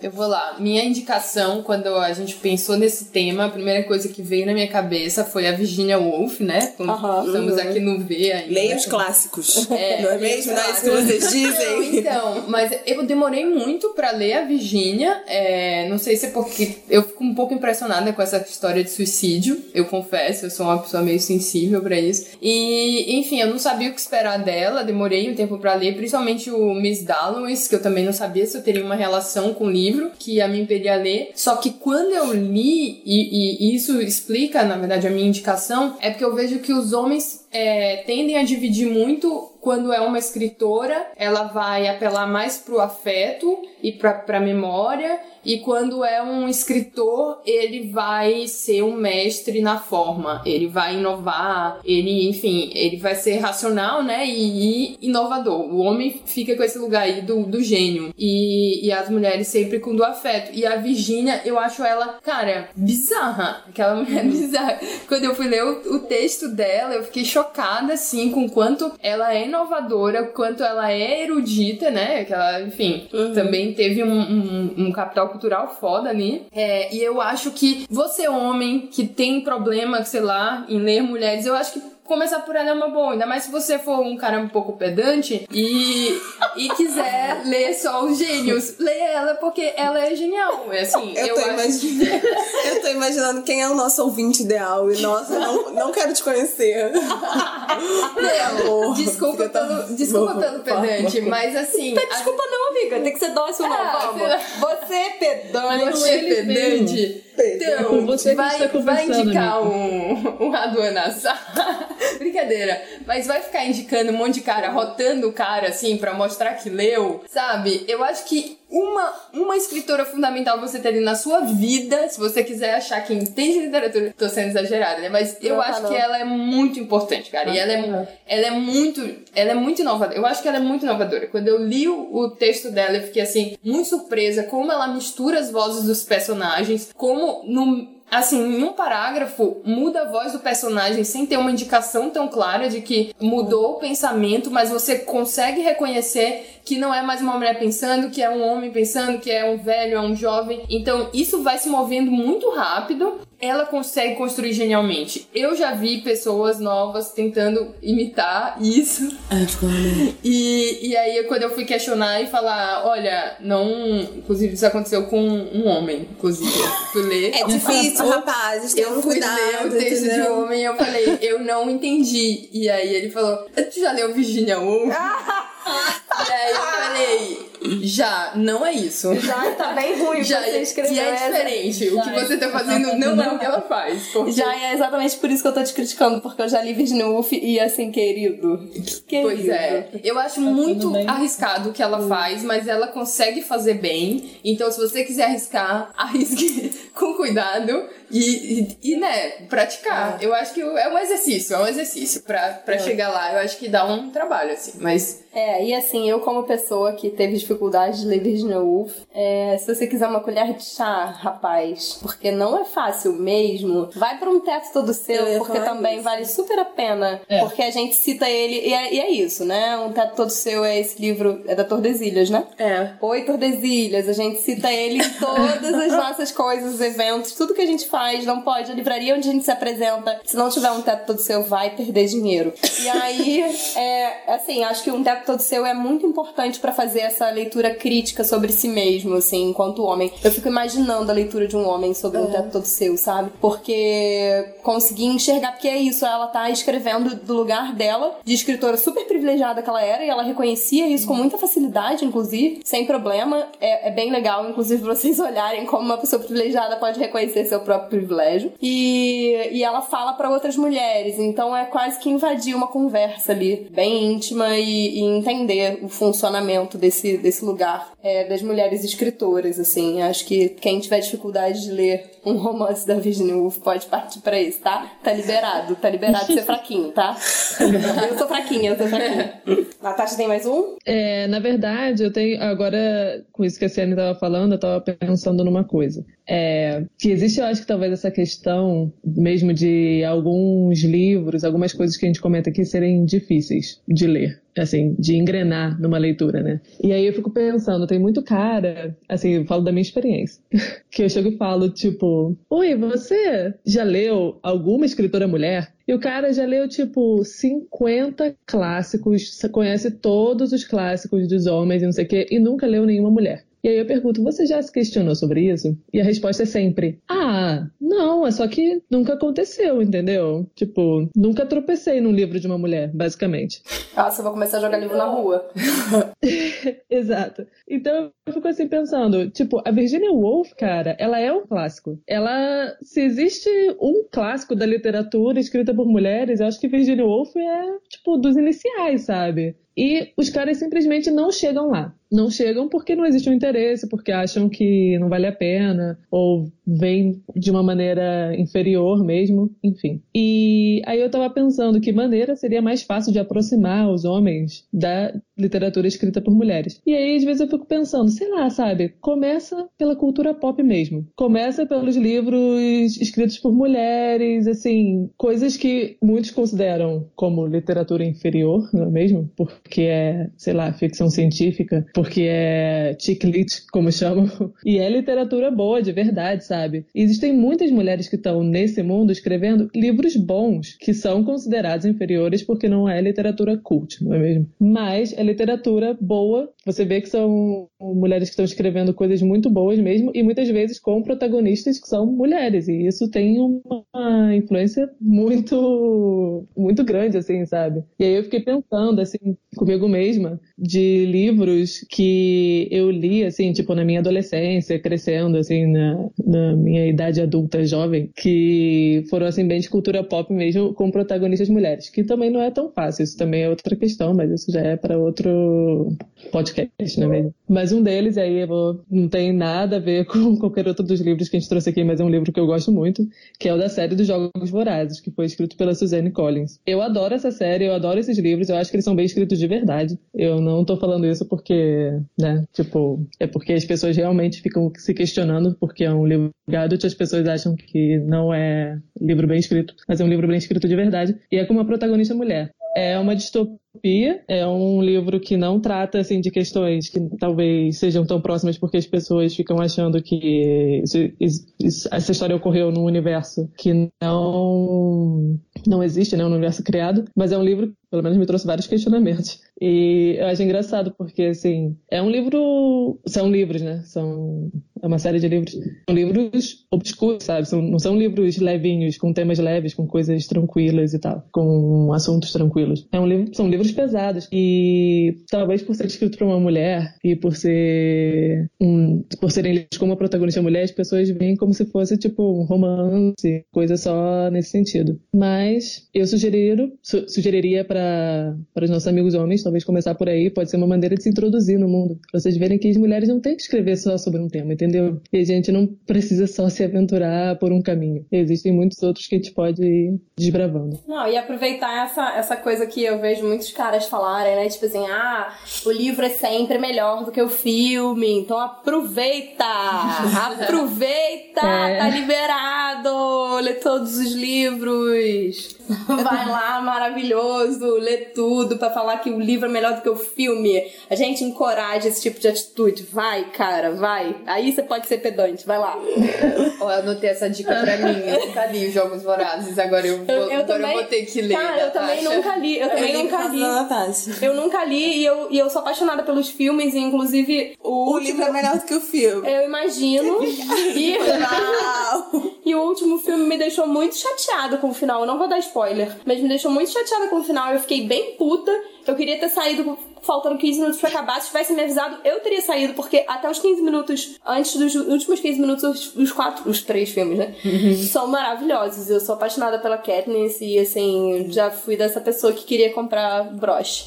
Speaker 1: Eu vou lá. Minha indicação, quando a gente pensou nesse tema, a primeira coisa que veio na minha cabeça foi a Virginia Woolf, né? Quando estamos aqui no V ainda.
Speaker 3: Leia os clássicos. É, não é mesmo? Não é isso que vocês dizem?
Speaker 1: então, mas eu demorei muito pra ler a Virginia. É, não sei se é porque eu fico um pouco impressionada com essa história de suicídio. Eu confesso, eu sou uma pessoa meio sensível para isso. E, enfim, eu não sabia o que esperar dela. Demorei um tempo para ler, principalmente o Miss Dalloway, que eu também não sabia se eu teria uma relação com o livro que ia me impedir a ler. Só que quando eu li, e, e isso explica, na verdade, a minha indicação, é porque eu vejo que os homens é, tendem a dividir muito quando é uma escritora, ela vai apelar mais pro afeto e pra, pra memória, e quando é um escritor, ele vai ser um mestre na forma, ele vai inovar, ele, enfim, ele vai ser racional, né, e, inovador. O homem fica com esse lugar aí do, do gênio, e, e as mulheres sempre com do afeto. E a Virginia, eu acho ela, cara, bizarra, aquela mulher [laughs] bizarra. Quando eu fui ler o, o texto dela, eu fiquei chocada, assim, com quanto ela é inovadora, quanto ela é erudita, né, que ela, enfim, uhum. também teve um, um, um capital cultural foda ali. É, e eu acho que você, homem, que tem problema, sei lá, em ler mulheres, eu acho que começar por ela é uma boa. Ainda mais se você for um cara um pouco pedante e, e quiser [laughs] ler só os gênios. Lê ela porque ela é genial. É assim,
Speaker 3: eu, eu, tô acho... [laughs] eu tô imaginando quem é o nosso ouvinte ideal. E nossa, não, não quero te conhecer. [laughs]
Speaker 1: Não, desculpa pelo, desculpa pelo pedante, mas assim.
Speaker 2: Não, desculpa, a... não, amiga. Tem que ser dócil, não. Ah, vamos. Você é pedante.
Speaker 1: Você é pedante. Então, você vai, vai indicar um, [laughs] um Aduana [laughs] Brincadeira. Mas vai ficar indicando um monte de cara, rotando o cara, assim, pra mostrar que leu, sabe? Eu acho que uma, uma escritora fundamental você ter ali na sua vida, se você quiser achar que entende literatura. Tô sendo exagerada, né? Mas eu
Speaker 2: Não, tá
Speaker 1: acho
Speaker 2: não.
Speaker 1: que ela é muito importante, cara. E ela é, ela é muito. Ela é muito inovadora. Eu acho que ela é muito inovadora. Quando eu li o, o texto dela, eu fiquei assim, muito surpresa como ela mistura as vozes dos personagens, como no assim, em um parágrafo, muda a voz do personagem sem ter uma indicação tão clara de que mudou o pensamento, mas você consegue reconhecer que não é mais uma mulher pensando, que é um homem pensando, que é um velho, é um jovem. Então, isso vai se movendo muito rápido. Ela consegue construir genialmente. Eu já vi pessoas novas tentando imitar isso.
Speaker 3: Né?
Speaker 1: E, e aí, quando eu fui questionar e falar, olha, não. Inclusive, isso aconteceu com um homem, inclusive. Eu fui ler.
Speaker 3: É difícil, rapazes. Tem
Speaker 1: Eu
Speaker 3: um
Speaker 1: fui
Speaker 3: cuidado,
Speaker 1: ler o texto de
Speaker 3: entendeu?
Speaker 1: homem e eu falei, eu não entendi. E aí ele falou, tu já leu Virginia Woolf? [laughs] e aí eu falei, já, não é isso.
Speaker 2: Já tá bem ruim
Speaker 1: Já,
Speaker 2: você escrever.
Speaker 1: e é diferente. O que você tá fazendo não é o que ela faz. Porque...
Speaker 2: Já é exatamente por isso que eu tô te criticando, porque eu já li Virginia Woolf e assim, querido. querido.
Speaker 1: Pois é. Eu acho muito
Speaker 4: bem.
Speaker 1: arriscado o que ela faz, mas ela consegue fazer bem. Então, se você quiser arriscar, [laughs] arrisque com cuidado e, e, e, né, praticar. Eu acho que é um exercício, é um exercício pra, pra chegar lá. Eu acho que dá um trabalho, assim. Mas
Speaker 2: É, e assim, eu como pessoa que teve dificuldade de ler Virginia Woolf, é, se você quiser uma colher de chá, rapaz, porque não é fácil mesmo, vai pra um teto todo
Speaker 3: Eu
Speaker 2: seu, porque também
Speaker 3: isso.
Speaker 2: vale super a pena,
Speaker 4: É.
Speaker 2: porque a gente cita ele, e é, e é isso, né? Um teto todo seu é esse livro, é da Tordesilhas, né?
Speaker 3: É.
Speaker 2: Oi, Tordesilhas, a gente cita ele em todas as nossas coisas, eventos, tudo que a gente faz, não pode. A livraria onde a gente se apresenta, se não tiver um teto todo seu, vai perder dinheiro. E aí, é, assim, acho que um teto todo seu é muito importante pra fazer essa leitura crítica sobre si mesmo, assim, enquanto homem. Eu fico imaginando a leitura de um homem sobre um teto todo seu, sabe? Porque consegui enxergar, porque é isso, ela tá escrevendo do lugar dela, de escritora super privilegiada que ela era, e ela reconhecia isso com muita facilidade, inclusive, sem problema. É, é bem legal, inclusive, [laughs] vocês olharem como uma pessoa privilegiada pode reconhecer seu próprio privilégio. E, e ela fala pra outras mulheres, então é quase que invadir uma conversa ali, bem íntima, e, e entender o funcionamento desse, desse lugar é, das mulheres escritoras, assim. Acho que quem tiver dificuldade de ler um romance da Virginia Woolf pode partir pra isso, tá? Tá liberado, tá liberado de ser fraquinho, tá? [laughs] Eu sou fraquinha, eu sou fraquinha. Natasha tem mais um?
Speaker 4: É, na verdade, eu tenho. Agora, com isso que a Ciane estava falando, eu estava pensando numa coisa. É, que existe, eu acho que talvez essa questão mesmo de alguns livros, algumas coisas que a gente comenta aqui serem difíceis de ler. Assim, de engrenar numa leitura, né? E aí eu fico pensando, tem muito cara, assim, eu falo da minha experiência, [laughs] que eu chego e falo, tipo, Oi, você já leu alguma escritora mulher? E o cara já leu, tipo, 50 clássicos, conhece todos os clássicos dos homens e não sei o quê, e nunca leu nenhuma mulher. E aí eu pergunto, você já se questionou sobre isso? E a resposta é sempre, ah, não, é só que nunca aconteceu, entendeu? Tipo, nunca tropecei num livro de uma mulher, basicamente.
Speaker 2: Nossa, eu vou começar a jogar livro na rua. [laughs]
Speaker 4: Exato. Então eu fico assim pensando, tipo, a Virginia Woolf, cara, ela é um clássico. Ela, se existe um clássico da literatura escrita por mulheres, eu acho que Virginia Woolf é, tipo, dos iniciais, sabe? E os caras simplesmente não chegam lá. Não chegam porque não existe um interesse, porque acham que não vale a pena, ou vem de uma maneira inferior mesmo, enfim. E aí eu tava pensando que maneira seria mais fácil de aproximar os homens da literatura escrita por mulheres. E aí, às vezes, eu fico pensando, sei lá, sabe? Começa pela cultura pop mesmo. Começa pelos livros escritos por mulheres, assim, coisas que muitos consideram como literatura inferior, não é mesmo? Porque é, sei lá, ficção científica, porque é chick lit, como chamam. [laughs] E é literatura boa, de verdade, sabe? Existem muitas mulheres que estão nesse mundo escrevendo livros bons, que são considerados inferiores porque não é literatura cult, não é mesmo? Mas é literatura boa. Você vê que são mulheres que estão escrevendo coisas muito boas mesmo, e muitas vezes com protagonistas que são mulheres. E isso tem uma influência muito, muito grande, assim, sabe? E aí eu fiquei pensando, assim, comigo mesma, de livros que eu li, assim, tipo, na minha adolescência, crescendo, assim, na, na minha idade adulta, jovem, que foram, assim, bem de cultura pop mesmo, com protagonistas mulheres, que também não é tão fácil, isso também é outra questão, mas isso já é para podcast, não é mesmo? Mas um deles, aí vou, não tem nada a ver [laughs] com qualquer outro dos livros que a gente trouxe aqui, mas é um livro que eu gosto muito, que é o da série dos Jogos Vorazes, que foi escrito pela Suzanne Collins. Eu adoro essa série, eu adoro esses livros, eu acho que eles são bem escritos de verdade. Eu não tô falando isso porque, né, tipo, é porque as pessoas realmente ficam se questionando porque é um livro gado as pessoas acham que não é livro bem escrito, mas é um livro bem escrito de verdade, e é com uma protagonista mulher. É uma distopia, é um livro que não trata assim de questões que talvez sejam tão próximas porque as pessoas ficam achando que isso, isso, essa história ocorreu num universo que não não existe, né, um universo criado, mas é um livro pelo menos me trouxe vários questionamentos. E eu acho engraçado, porque, assim, é um livro. São livros, né? São. É uma série de livros. São livros obscuros, sabe? São, não são livros levinhos, com temas leves, com coisas tranquilas e tal, com assuntos tranquilos. É um livro, são livros pesados. E talvez por ser escrito por uma mulher e por ser. Um, por serem lidos como uma protagonista mulher, as pessoas veem como se fosse, tipo, um romance, coisa só nesse sentido. Mas eu sugeriria, su sugeriria para os nossos amigos homens, talvez começar por aí, pode ser uma maneira de se introduzir no mundo. Pra vocês verem que as mulheres não têm que escrever só sobre um tema, entendeu? E a gente não precisa só se aventurar por um caminho. Existem muitos outros que a gente pode ir desbravando.
Speaker 2: Não, e aproveitar essa, essa coisa que eu vejo muitos caras falarem, né? Tipo assim, ah, o livro é sempre melhor do que o filme, então aproveita! [laughs] aproveita! É. Tá liberado! Lê todos os livros! [laughs] Vai lá, maravilhoso! ler tudo para falar que o livro é melhor do que o filme. A gente encoraja esse tipo de atitude. Vai, cara, vai. Aí você pode ser pedante, vai lá.
Speaker 1: eu anotei essa dica pra mim. Eu nunca li os Jogos Vorazes, agora eu vou, eu, eu agora também, eu vou ter que ler.
Speaker 2: Cara, eu também nunca li. Eu também eu nunca li. Eu nunca li e eu, e eu sou apaixonada pelos filmes, e inclusive
Speaker 3: o, o último... livro é melhor do que o filme.
Speaker 2: Eu imagino. [laughs] e... [laughs] e o último filme me deixou muito chateada com o final. Eu não vou dar spoiler, mas me deixou muito chateada com o final. Eu fiquei bem puta. Eu queria ter saído faltando 15 minutos pra acabar. Se tivesse me avisado, eu teria saído, porque até os 15 minutos, antes dos últimos 15 minutos, os, os quatro, os três filmes, né? Uhum. São maravilhosos. Eu sou apaixonada pela Katniss e, assim, já fui dessa pessoa que queria comprar broche.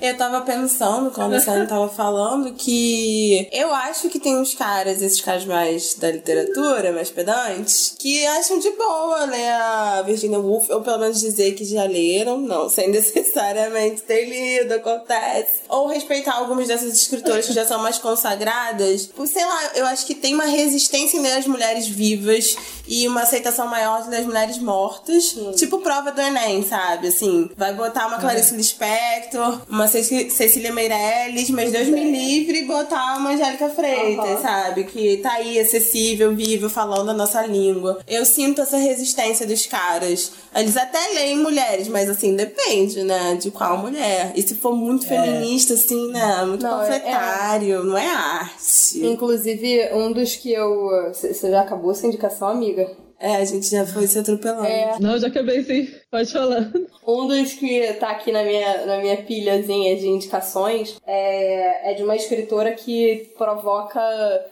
Speaker 3: eu tava pensando, quando a Sally tava falando, que eu acho que tem uns caras, esses caras mais da literatura, mais pedantes, que acham de boa ler a Virginia Woolf, ou pelo menos dizer que já leram, não, sem [laughs] necessariamente ter lido acontece. Ou respeitar algumas dessas escritoras que já são mais consagradas. Sei lá, eu acho que tem uma resistência em ler as mulheres vivas e uma aceitação maior das mulheres mortas. Tipo prova do Enem, sabe? Assim, vai botar uma Clarice Lispector, uma Cecília Meirelles, mas Deus me livre botar uma Angélica Freitas, uhum. sabe? Que tá aí acessível, viva, falando a nossa língua. Eu sinto essa resistência dos caras. Eles até leem mulheres, mas assim, depende, né? De qual mulher. E se for muito é. feminista, assim, né? Muito não, panfletário, é... não é arte.
Speaker 2: Inclusive, um dos que eu. Você já acabou essa indicação, amiga?
Speaker 3: É, a gente já foi se atropelando. É.
Speaker 4: Não, já acabei sim. Pode falar.
Speaker 2: Um dos que tá aqui na minha, na minha pilhazinha de indicações é, é de uma escritora que provoca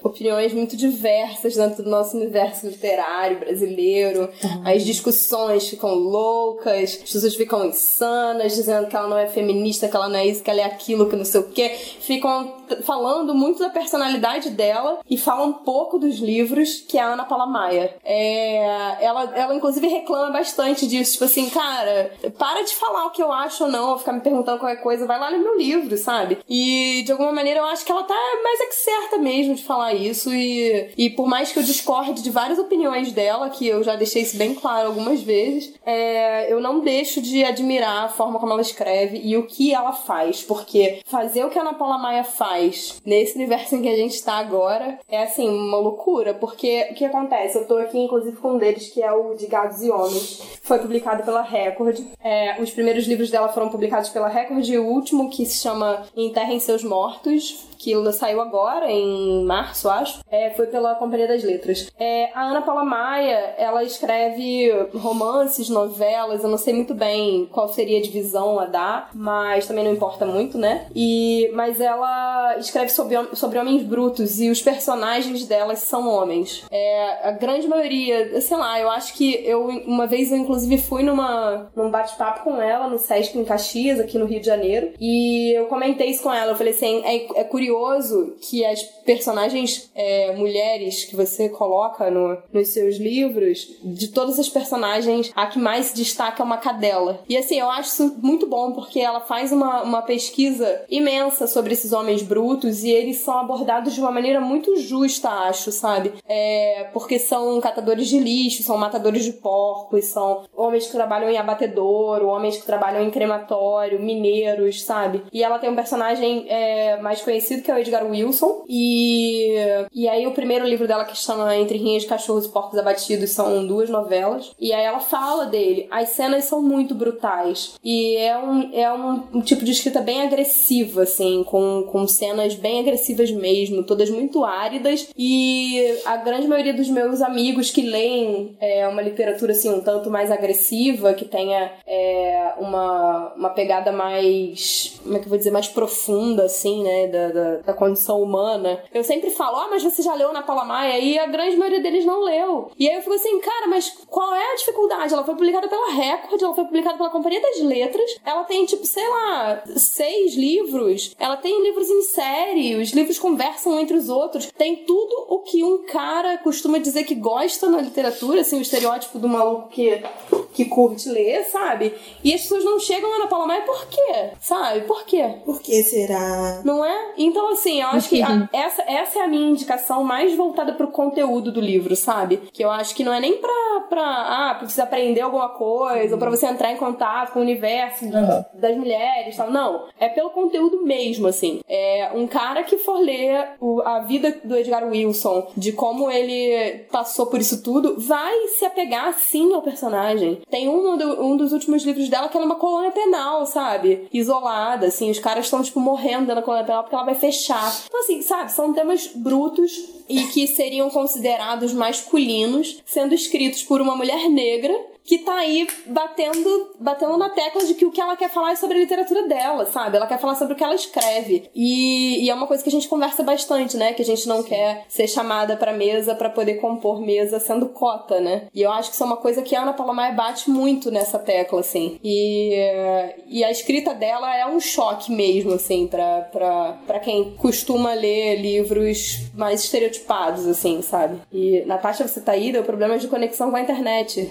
Speaker 2: opiniões muito diversas dentro do nosso universo literário brasileiro. Uhum. As discussões ficam loucas, as pessoas ficam insanas, dizendo que ela não é feminista, que ela não é isso, que ela é aquilo, que não sei o quê. Ficam falando muito da personalidade dela e falam um pouco dos livros, que é a Ana Paula Maia. É, ela, ela, inclusive, reclama bastante disso. Tipo assim, cara, para de falar o que eu acho ou não, ou ficar me perguntando qualquer coisa, vai lá ler meu livro, sabe? E de alguma maneira eu acho que ela tá mais é que certa mesmo de falar isso. E, e por mais que eu discorde de várias opiniões dela, que eu já deixei isso bem claro algumas vezes, é, eu não deixo de admirar a forma como ela escreve e o que ela faz, porque fazer o que a Ana Paula Maia faz nesse universo em que a gente tá agora é assim, uma loucura, porque o que acontece? Eu tô aqui, inclusive, com um deles que é o de Gados e Homens. Foi publicado pela Record. É, os primeiros livros dela foram publicados pela Record e o último, que se chama Enterrem Seus Mortos, que saiu agora, em março, acho, é, foi pela Companhia das Letras. É, a Ana Paula Maia, ela escreve romances, novelas, eu não sei muito bem qual seria a divisão a dar, mas também não importa muito, né? E, mas ela escreve sobre, sobre homens brutos e os personagens delas são homens. É, a grande maioria sei lá, eu acho que eu, uma vez eu inclusive fui numa, num bate-papo com ela no Sesc em Caxias, aqui no Rio de Janeiro, e eu comentei isso com ela. Eu falei assim: é, é curioso que as personagens é, mulheres que você coloca no, nos seus livros, de todas as personagens, a que mais se destaca é uma cadela. E assim, eu acho isso muito bom, porque ela faz uma, uma pesquisa imensa sobre esses homens brutos e eles são abordados de uma maneira muito justa, acho, sabe? É, porque são catadores de lixo, são matadores de porcos, são homens que trabalham em abatedouro, homens que trabalham em crematório, mineiros, sabe? E ela tem um personagem é, mais conhecido que é o Edgar Wilson. E, e aí o primeiro livro dela que chama Entre Rinhas de Cachorros e Porcos Abatidos são duas novelas. E aí ela fala dele. As cenas são muito brutais. E é um, é um, um tipo de escrita bem agressiva, assim, com, com cenas bem agressivas mesmo, todas muito áridas. E a grande maioria dos meus amigos que leem é, uma literatura assim um tanto mais agressiva, que tenha é, uma, uma pegada mais. Como é que eu vou dizer? Mais profunda, assim, né? Da, da, da condição humana. Eu sempre falo, ah, mas você já leu na Paula Maia? E a grande maioria deles não leu. E aí eu fico assim, cara, mas qual é a dificuldade? Ela foi publicada pela Record, ela foi publicada pela Companhia das Letras, ela tem, tipo, sei lá, seis livros, ela tem livros em série, os livros conversam entre os outros, tem tudo o que um cara costuma dizer que gosta na literatura, assim, o estereótipo do maluco que, que curte ler, sabe? E as pessoas não chegam lá na Paula Maia por quê? Sabe? Por quê?
Speaker 3: Por que será?
Speaker 2: Não é? Então, assim, eu acho que a, essa, essa é a minha indicação mais voltada pro conteúdo do livro, sabe? Que eu acho que não é nem pra, pra ah, pra você aprender alguma coisa, ou pra você entrar em contato com o universo
Speaker 4: Uhum.
Speaker 2: das mulheres tal. Não. É pelo conteúdo mesmo, assim. É um cara que for ler o- a vida do Edgar Wilson, de como ele passou por isso tudo, vai se apegar sim ao personagem. Tem um, do- um dos últimos livros dela que ela é uma colônia penal, sabe? Isolada, assim. Os caras estão, tipo, morrendo da colônia penal porque ela vai fechar. Então, assim, sabe? São temas brutos e que seriam considerados masculinos, sendo escritos por uma mulher negra que tá aí batendo, batendo na tecla de que o que ela quer falar é sobre a literatura dela, sabe? Ela quer falar sobre o que ela escreve. E, e é uma coisa que a gente conversa bastante, né? Que a gente não quer ser chamada pra mesa pra poder compor mesa sendo cota, né? E eu acho que isso é uma coisa que a Ana Paula Maia bate muito nessa tecla, assim. E, e a escrita dela é um choque mesmo, assim, pra, pra, pra quem costuma ler livros mais estereotipados, assim, sabe? E, Natasha, você tá aí? Deu problemas de conexão com a internet.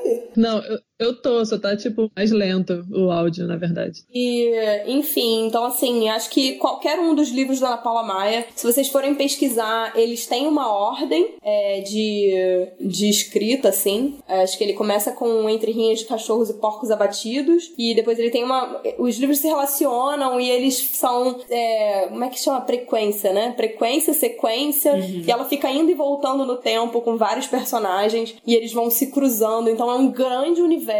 Speaker 3: Aí.
Speaker 4: Não, eu, eu tô, só tá tipo mais lento o áudio, na verdade.
Speaker 2: E, enfim, então assim, acho que qualquer um dos livros da Ana Paula Maia, se vocês forem pesquisar, eles têm uma ordem é, de, de escrita, assim. Acho que ele começa com Entre Rinhas de Cachorros e Porcos Abatidos, e depois ele tem uma. Os livros se relacionam e eles são. é, como é que chama? Frequência, né? Frequência, sequência, e ela fica indo e voltando no tempo com vários personagens, e eles vão se cruzando. Então é um grande universo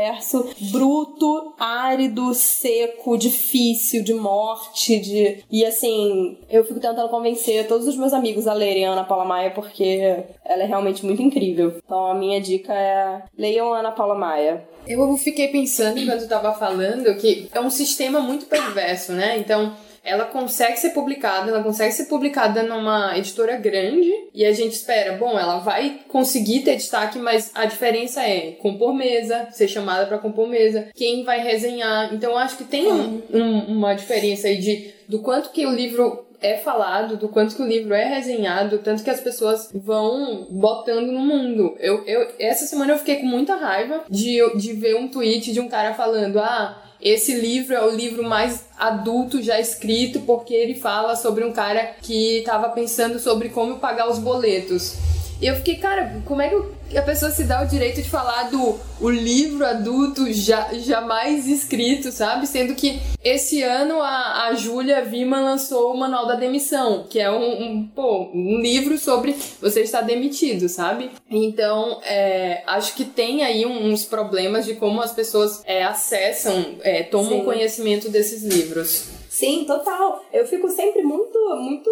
Speaker 2: bruto, árido, seco, difícil, de morte, de. E assim, eu fico tentando convencer todos os meus amigos a lerem Ana Paula Maia porque ela é realmente muito incrível. Então a minha dica é leiam Ana Paula Maia.
Speaker 1: Eu fiquei pensando enquanto tava falando que é um sistema muito perverso, né? Então, ela consegue ser publicada, ela consegue ser publicada numa editora grande e a gente espera, bom, ela vai conseguir ter destaque, mas a diferença é compor mesa, ser chamada pra compor mesa, quem vai resenhar. Então, eu acho que tem um- um- uma diferença aí de do quanto que o livro é falado, do quanto que o livro é resenhado, tanto que as pessoas vão botando no mundo. Eu, eu, essa semana eu fiquei com muita raiva de, de ver um tweet de um cara falando: ah, esse livro é o livro mais adulto já escrito porque ele fala sobre um cara que tava pensando sobre como pagar os boletos. E eu fiquei, cara, como é que a pessoa se dá o direito de falar do o livro adulto já, jamais escrito, sabe? Sendo que esse ano a, a Júlia Vima lançou o Manual da Demissão, que é um, um, pô, um livro sobre você estar demitido, sabe? Então, é, acho que tem aí uns problemas de como as pessoas é, acessam, é, tomam
Speaker 2: Sim.
Speaker 1: conhecimento desses livros.
Speaker 2: Sim, total. Eu fico sempre muito, muito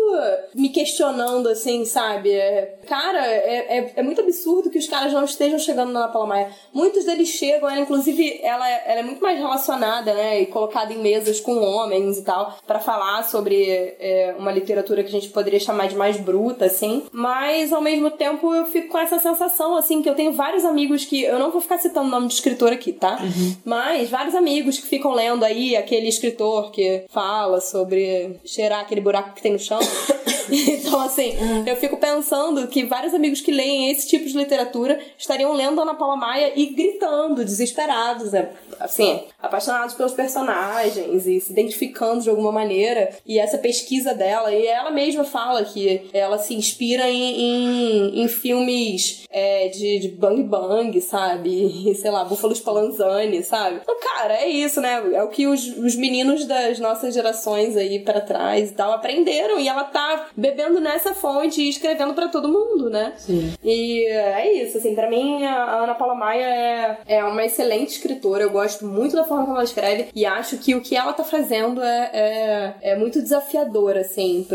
Speaker 2: me questionando, assim, sabe? É, cara, é, é, é, muito absurdo que os caras não estejam chegando na Ana Paula Maia. Muitos deles chegam, ela, inclusive, ela, ela é muito mais relacionada, né? E colocada em mesas com homens e tal, para falar sobre é, uma literatura que a gente poderia chamar de mais bruta, assim. Mas, ao mesmo tempo, eu fico com essa sensação, assim, que eu tenho vários amigos que. Eu não vou ficar citando o nome de escritor aqui, tá? Uhum. Mas vários amigos que ficam lendo aí aquele escritor que fala fala sobre cheirar aquele buraco que tem no chão. [coughs] então, assim, eu fico pensando que vários amigos que leem esse tipo de literatura estariam lendo Ana Paula Maia e gritando, desesperados, né? Assim, apaixonados pelos personagens e se identificando de alguma maneira. E essa pesquisa dela, e ela mesma fala que ela se inspira em, em, em filmes é, de, de bang bang, sabe? E, sei lá, Búfalo Spallanzani, sabe? Então, cara, é isso, né? É o que os, os meninos das nossas gerações aí para trás e tal aprenderam. E ela tá bebendo nessa fonte e escrevendo para todo mundo, né?
Speaker 1: Sim.
Speaker 2: E é isso, assim, para mim a Ana Paula Maia é, é uma excelente escritora. Eu gosto muito da forma como ela escreve e acho que o que ela tá fazendo é, é, é muito desafiador, assim,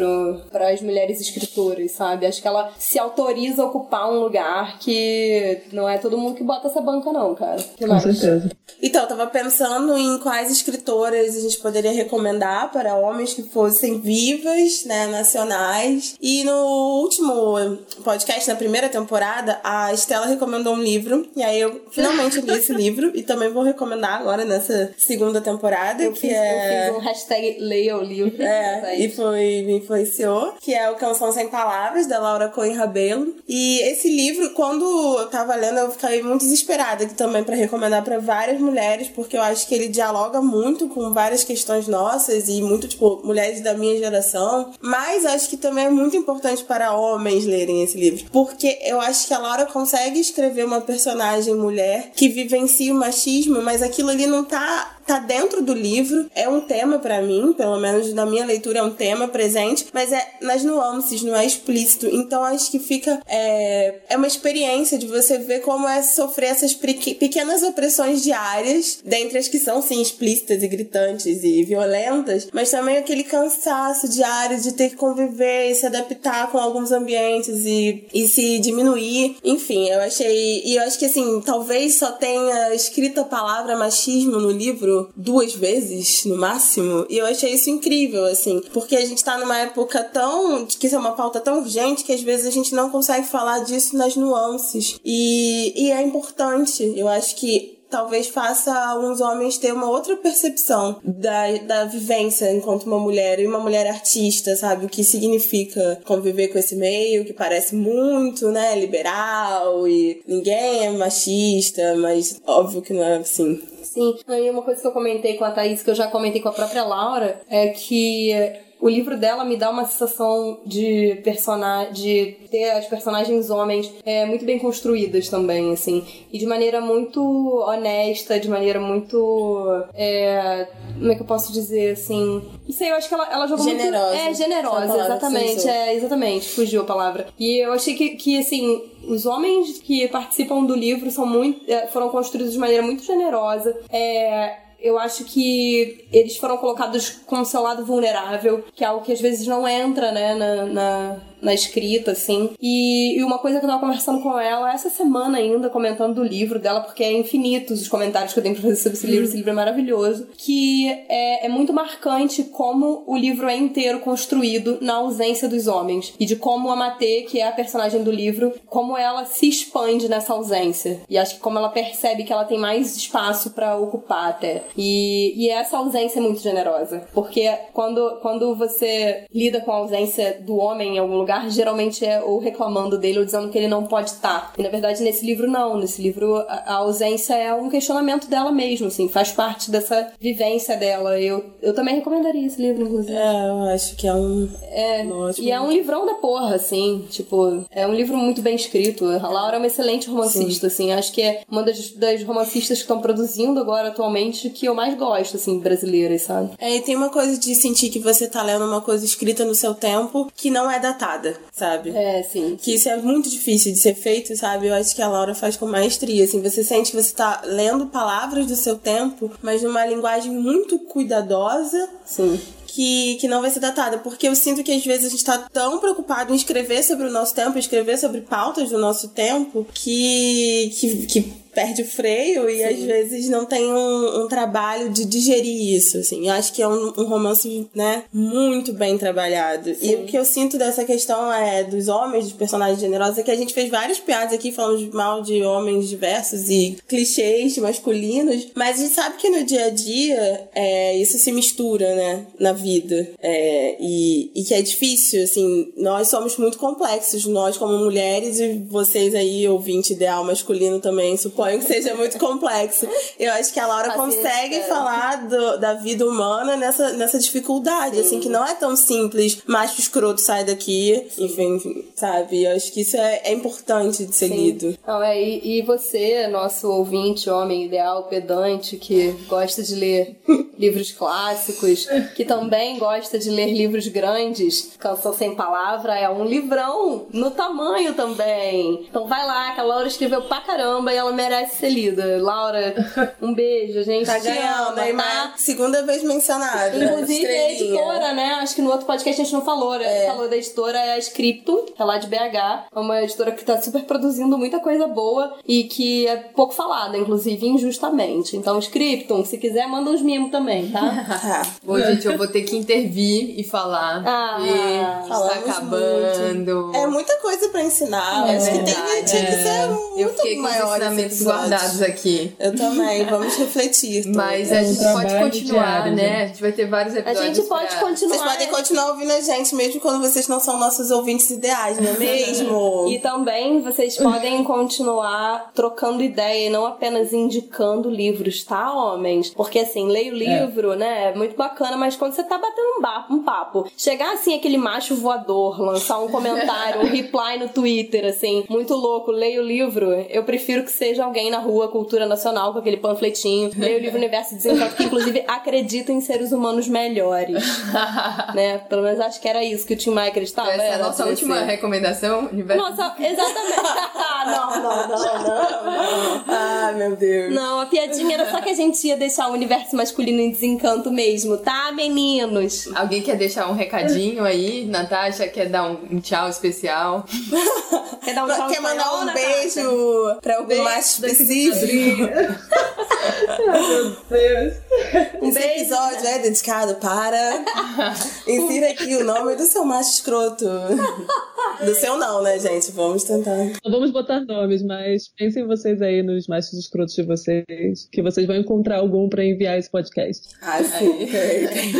Speaker 2: para as mulheres escritoras, sabe? Acho que ela se autoriza a ocupar um lugar que não é todo mundo que bota essa banca, não, cara.
Speaker 4: Que Com certeza.
Speaker 3: Então, eu tava pensando em quais escritoras a gente poderia recomendar para homens que fossem vivas, né, nacionais. E no último podcast, na primeira temporada, a Estela recomendou um livro. E aí eu finalmente li esse livro. E também vou recomendar agora nessa segunda temporada.
Speaker 2: Eu
Speaker 3: que
Speaker 2: fiz,
Speaker 3: é...
Speaker 2: eu fiz um hashtag leia o livro.
Speaker 3: É, [laughs] e foi, me influenciou. Que é o Canção Sem Palavras, da Laura Cohen Rabelo. E esse livro, quando eu tava lendo, eu fiquei muito desesperada aqui também para recomendar para várias mulheres, porque eu acho que ele dialoga muito com várias questões nossas e muito, tipo, mulheres da minha geração. Mas acho que também é muito importante para homens lerem esse livro, porque eu acho que a Laura consegue escrever uma personagem mulher que vivencia o machismo, mas aquilo ali não tá tá dentro do livro, é um tema para mim, pelo menos na minha leitura é um tema presente, mas é nas nuances, não é explícito. Então acho que fica é, é uma experiência de você ver como é sofrer essas pequenas opressões diárias, dentre as que são sim explícitas e gritantes e violentas, mas também aquele cansaço diário de ter que conviver e se adaptar com alguns ambientes e, e se diminuir. Enfim, eu achei. E eu acho que assim, talvez só tenha escrito a palavra machismo no livro duas vezes, no máximo, e eu achei isso incrível, assim, porque a gente tá numa época tão. que isso é uma pauta tão urgente que às vezes a gente não consegue falar disso nas nuances. E, e é importante. Eu acho que talvez faça alguns homens ter uma outra percepção da, da vivência enquanto uma mulher e uma mulher artista, sabe? O que significa conviver com esse meio que parece muito, né, liberal e ninguém é machista, mas óbvio que não é assim.
Speaker 2: Sim, e uma coisa que eu comentei com a Thaís, que eu já comentei com a própria Laura, é que o livro dela me dá uma sensação de personagem, de ter as personagens homens é, muito bem construídas também, assim, e de maneira muito honesta, de maneira muito, é, como é que eu posso dizer, assim, não sei, eu acho que ela, ela jogou
Speaker 3: generosa.
Speaker 2: muito... É, generosa, exatamente, é, exatamente, fugiu a palavra. E eu achei que, que assim, os homens que participam do livro são muito, é, foram construídos de maneira muito generosa. É, eu acho que eles foram colocados com o seu lado vulnerável, que é algo que às vezes não entra, né, na, na na escrita, assim. E, e, uma coisa que eu tava conversando com ela essa semana ainda, comentando do livro dela, porque é infinitos os comentários que eu tenho pra fazer sobre esse livro, esse livro é maravilhoso, que é, é muito marcante como o livro é inteiro construído na ausência dos homens. E de como a Matê, que é a personagem do livro, como ela se expande nessa ausência. E acho que como ela percebe que ela tem mais espaço para ocupar até. E, e essa ausência é muito generosa. Porque quando, quando você lida com a ausência do homem em algum lugar, lugar geralmente é ou reclamando dele ou dizendo que ele não pode estar. E na verdade nesse livro não, nesse livro a, a ausência é um questionamento dela mesmo, assim, faz parte dessa vivência dela. Eu, eu também recomendaria esse livro, inclusive.
Speaker 3: É, eu acho que é um.
Speaker 2: É, e é um livrão da porra, assim, tipo, é um livro muito bem escrito. A Laura é uma excelente romancista, Sim. assim, acho que é uma das, das romancistas que estão produzindo agora atualmente que eu mais gosto, assim, brasileiras, sabe?
Speaker 3: É, e tem uma coisa de sentir que você tá lendo uma coisa escrita no seu tempo que não é datada sabe?
Speaker 2: É, sim.
Speaker 3: Que isso é muito difícil de ser feito, sabe? Eu acho que a Laura faz com maestria, assim. Você sente que você tá lendo palavras do seu tempo, mas numa linguagem muito cuidadosa.
Speaker 2: Sim
Speaker 3: que, que não vai ser datada, porque eu sinto que às vezes a gente tá tão preocupado em escrever sobre o nosso tempo, escrever sobre pautas do nosso tempo, que, que, que perde o freio e Sim. às vezes não tem um, um, trabalho de digerir isso, assim. Eu acho que é um, um romance, né, muito bem trabalhado. Sim. E o que eu sinto dessa questão é dos homens, dos personagens generosos, é que a gente fez várias piadas aqui falando mal de homens diversos e clichês masculinos, mas a gente sabe que no dia a dia é, isso se mistura, né, na vida. É, e, e que é difícil, assim, nós somos muito complexos, nós como mulheres e vocês aí, ouvinte ideal masculino também, suportam suponho que seja muito complexo. Eu acho que a Laura consegue falar do, da vida humana nessa, nessa dificuldade, Sim. assim, que não é tão simples. Macho escroto sai daqui, enfim, enfim, sabe? Eu acho que isso é, é importante de ser Sim. lido.
Speaker 2: Não, é, e, e você, nosso ouvinte, homem ideal, pedante, que gosta de ler [laughs] livros clássicos, que também gosta de ler livros grandes, Canção Sem Palavra é um livrão no tamanho também. Então vai lá, que a Laura escreveu pra caramba e ela merece merece ser lida. Laura, um beijo, gente.
Speaker 3: Tá ganhando, ama, tá? Segunda vez mencionada.
Speaker 2: Inclusive, a editora, né? Acho que no outro podcast a gente não falou, né? É. Falou da editora, é a Scripto, é lá de BH. É uma editora que tá super produzindo muita coisa boa e que é pouco falada, inclusive, injustamente. Então, Scriptum, se quiser, manda uns mimos também, [laughs] tá?
Speaker 1: Bom, gente, eu vou ter que intervir e falar. Ah, e está acabando.
Speaker 3: Muito. É muita coisa pra ensinar. É Acho que tem, tinha que ser muito eu fiquei maior
Speaker 1: guardados aqui.
Speaker 3: Eu também, vamos refletir.
Speaker 1: Mas é a gente pode continuar, diário, né? A gente vai ter vários episódios.
Speaker 2: A gente pode
Speaker 1: pra...
Speaker 2: continuar.
Speaker 3: Vocês podem continuar ouvindo a gente, mesmo quando vocês não são nossos ouvintes ideais, não é mesmo?
Speaker 2: e também vocês podem continuar trocando ideia e não apenas indicando livros, tá, homens? Porque assim, leio o é. livro, é. né? É muito bacana, mas quando você tá batendo um, um papo, chegar assim, aquele macho voador, lançar um comentário, um [laughs] reply no Twitter, assim, muito louco, leio o livro, eu prefiro que seja alguém na rua, cultura nacional, com aquele panfletinho, leia o livro Universo Desencanto, que inclusive acredita em seres humanos melhores. [laughs] né? Pelo menos acho que era isso que o Tim Maia acreditava.
Speaker 1: Essa é a nossa última recomendação,
Speaker 2: Universo Nossa, exatamente. não, não, não, não.
Speaker 3: Ah, meu Deus.
Speaker 2: Não, a piadinha era só que a gente ia deixar o universo masculino em desencanto mesmo, tá, meninos?
Speaker 1: Alguém quer deixar um recadinho aí? Natasha quer dar um, tchau especial?
Speaker 3: quer dar um tchau Quer mandar um beijo pra algum específico.
Speaker 4: meu Deus. [laughs]
Speaker 3: Esse episódio é dedicado para. [laughs] Insira aqui o nome do seu macho escroto. Do seu não, né, gente? Vamos tentar.
Speaker 4: Não vamos botar nomes, mas pensem vocês aí nos machos escrotos de vocês, que vocês vão encontrar algum pra enviar esse podcast.
Speaker 3: Ah, sim.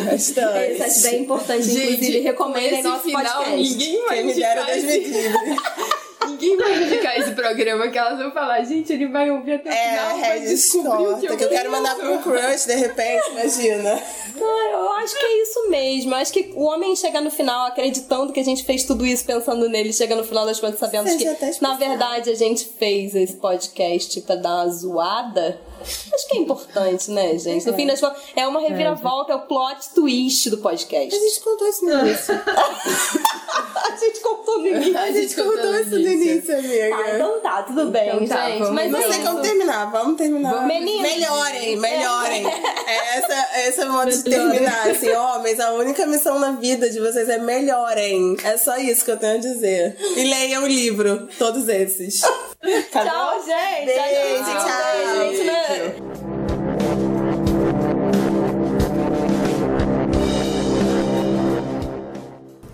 Speaker 3: Bastante.
Speaker 2: Esse é bem importante, gente, inclusive, recomendo nosso final, podcast.
Speaker 1: Ninguém vai
Speaker 3: Quem me dera Deus me livre.
Speaker 1: Ninguém vai indicar esse programa que elas vão falar, gente, ele vai ouvir até o
Speaker 3: é,
Speaker 1: final.
Speaker 3: É, descobriu que eu, que eu quero mandar pro crush, de repente, imagina.
Speaker 2: Não, eu acho que é isso mesmo. Eu acho que o homem chegar no final acreditando que a gente fez tudo isso pensando nele, chega no final das contas sabendo que, na verdade, a gente fez esse podcast pra dar uma zoada Acho que é importante, né, gente? No fim das contas, é uma reviravolta, é o plot twist do podcast.
Speaker 3: A gente contou isso no início. [laughs]
Speaker 2: a gente contou no início.
Speaker 3: A gente contou isso no início, amiga.
Speaker 2: Ah, então tá, tudo bem, então tá, gente. Mas
Speaker 3: não
Speaker 2: é
Speaker 3: sei como terminar, vamos terminar. Meninos. Melhorem, melhorem. É. [laughs] Essa, esse é o modo de terminar. Assim, homens, a única missão na vida de vocês é melhorem. É só isso que eu tenho a dizer. E leiam o livro, todos esses. [laughs]
Speaker 2: Tá tchau, bom? gente.
Speaker 3: Beijo, tchau. tchau.
Speaker 2: Beijo, né?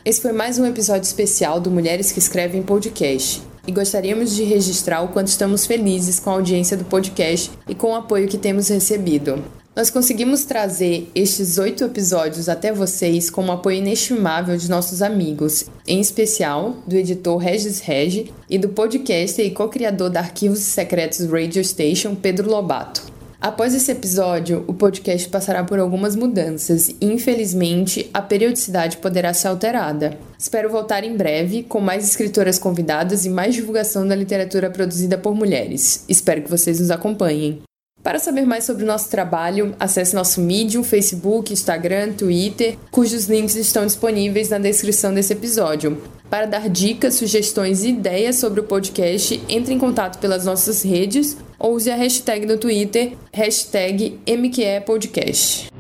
Speaker 1: Esse foi mais um episódio especial do Mulheres que Escrevem Podcast. E gostaríamos de registrar o quanto estamos felizes com a audiência do podcast e com o apoio que temos recebido. Nós conseguimos trazer estes oito episódios até vocês com o apoio inestimável de nossos amigos, em especial do editor Regis Regi e do podcaster e co-criador da Arquivos Secretos Radio Station, Pedro Lobato. Após esse episódio, o podcast passará por algumas mudanças e, infelizmente, a periodicidade poderá ser alterada. Espero voltar em breve com mais escritoras convidadas e mais divulgação da literatura produzida por mulheres. Espero que vocês nos acompanhem. Para saber mais sobre o nosso trabalho, acesse nosso Medium, Facebook, Instagram, Twitter, cujos links estão disponíveis na descrição desse episódio. Para dar dicas, sugestões e ideias sobre o podcast, entre em contato pelas nossas redes ou use a hashtag no Twitter, hashtag MQEPodcast.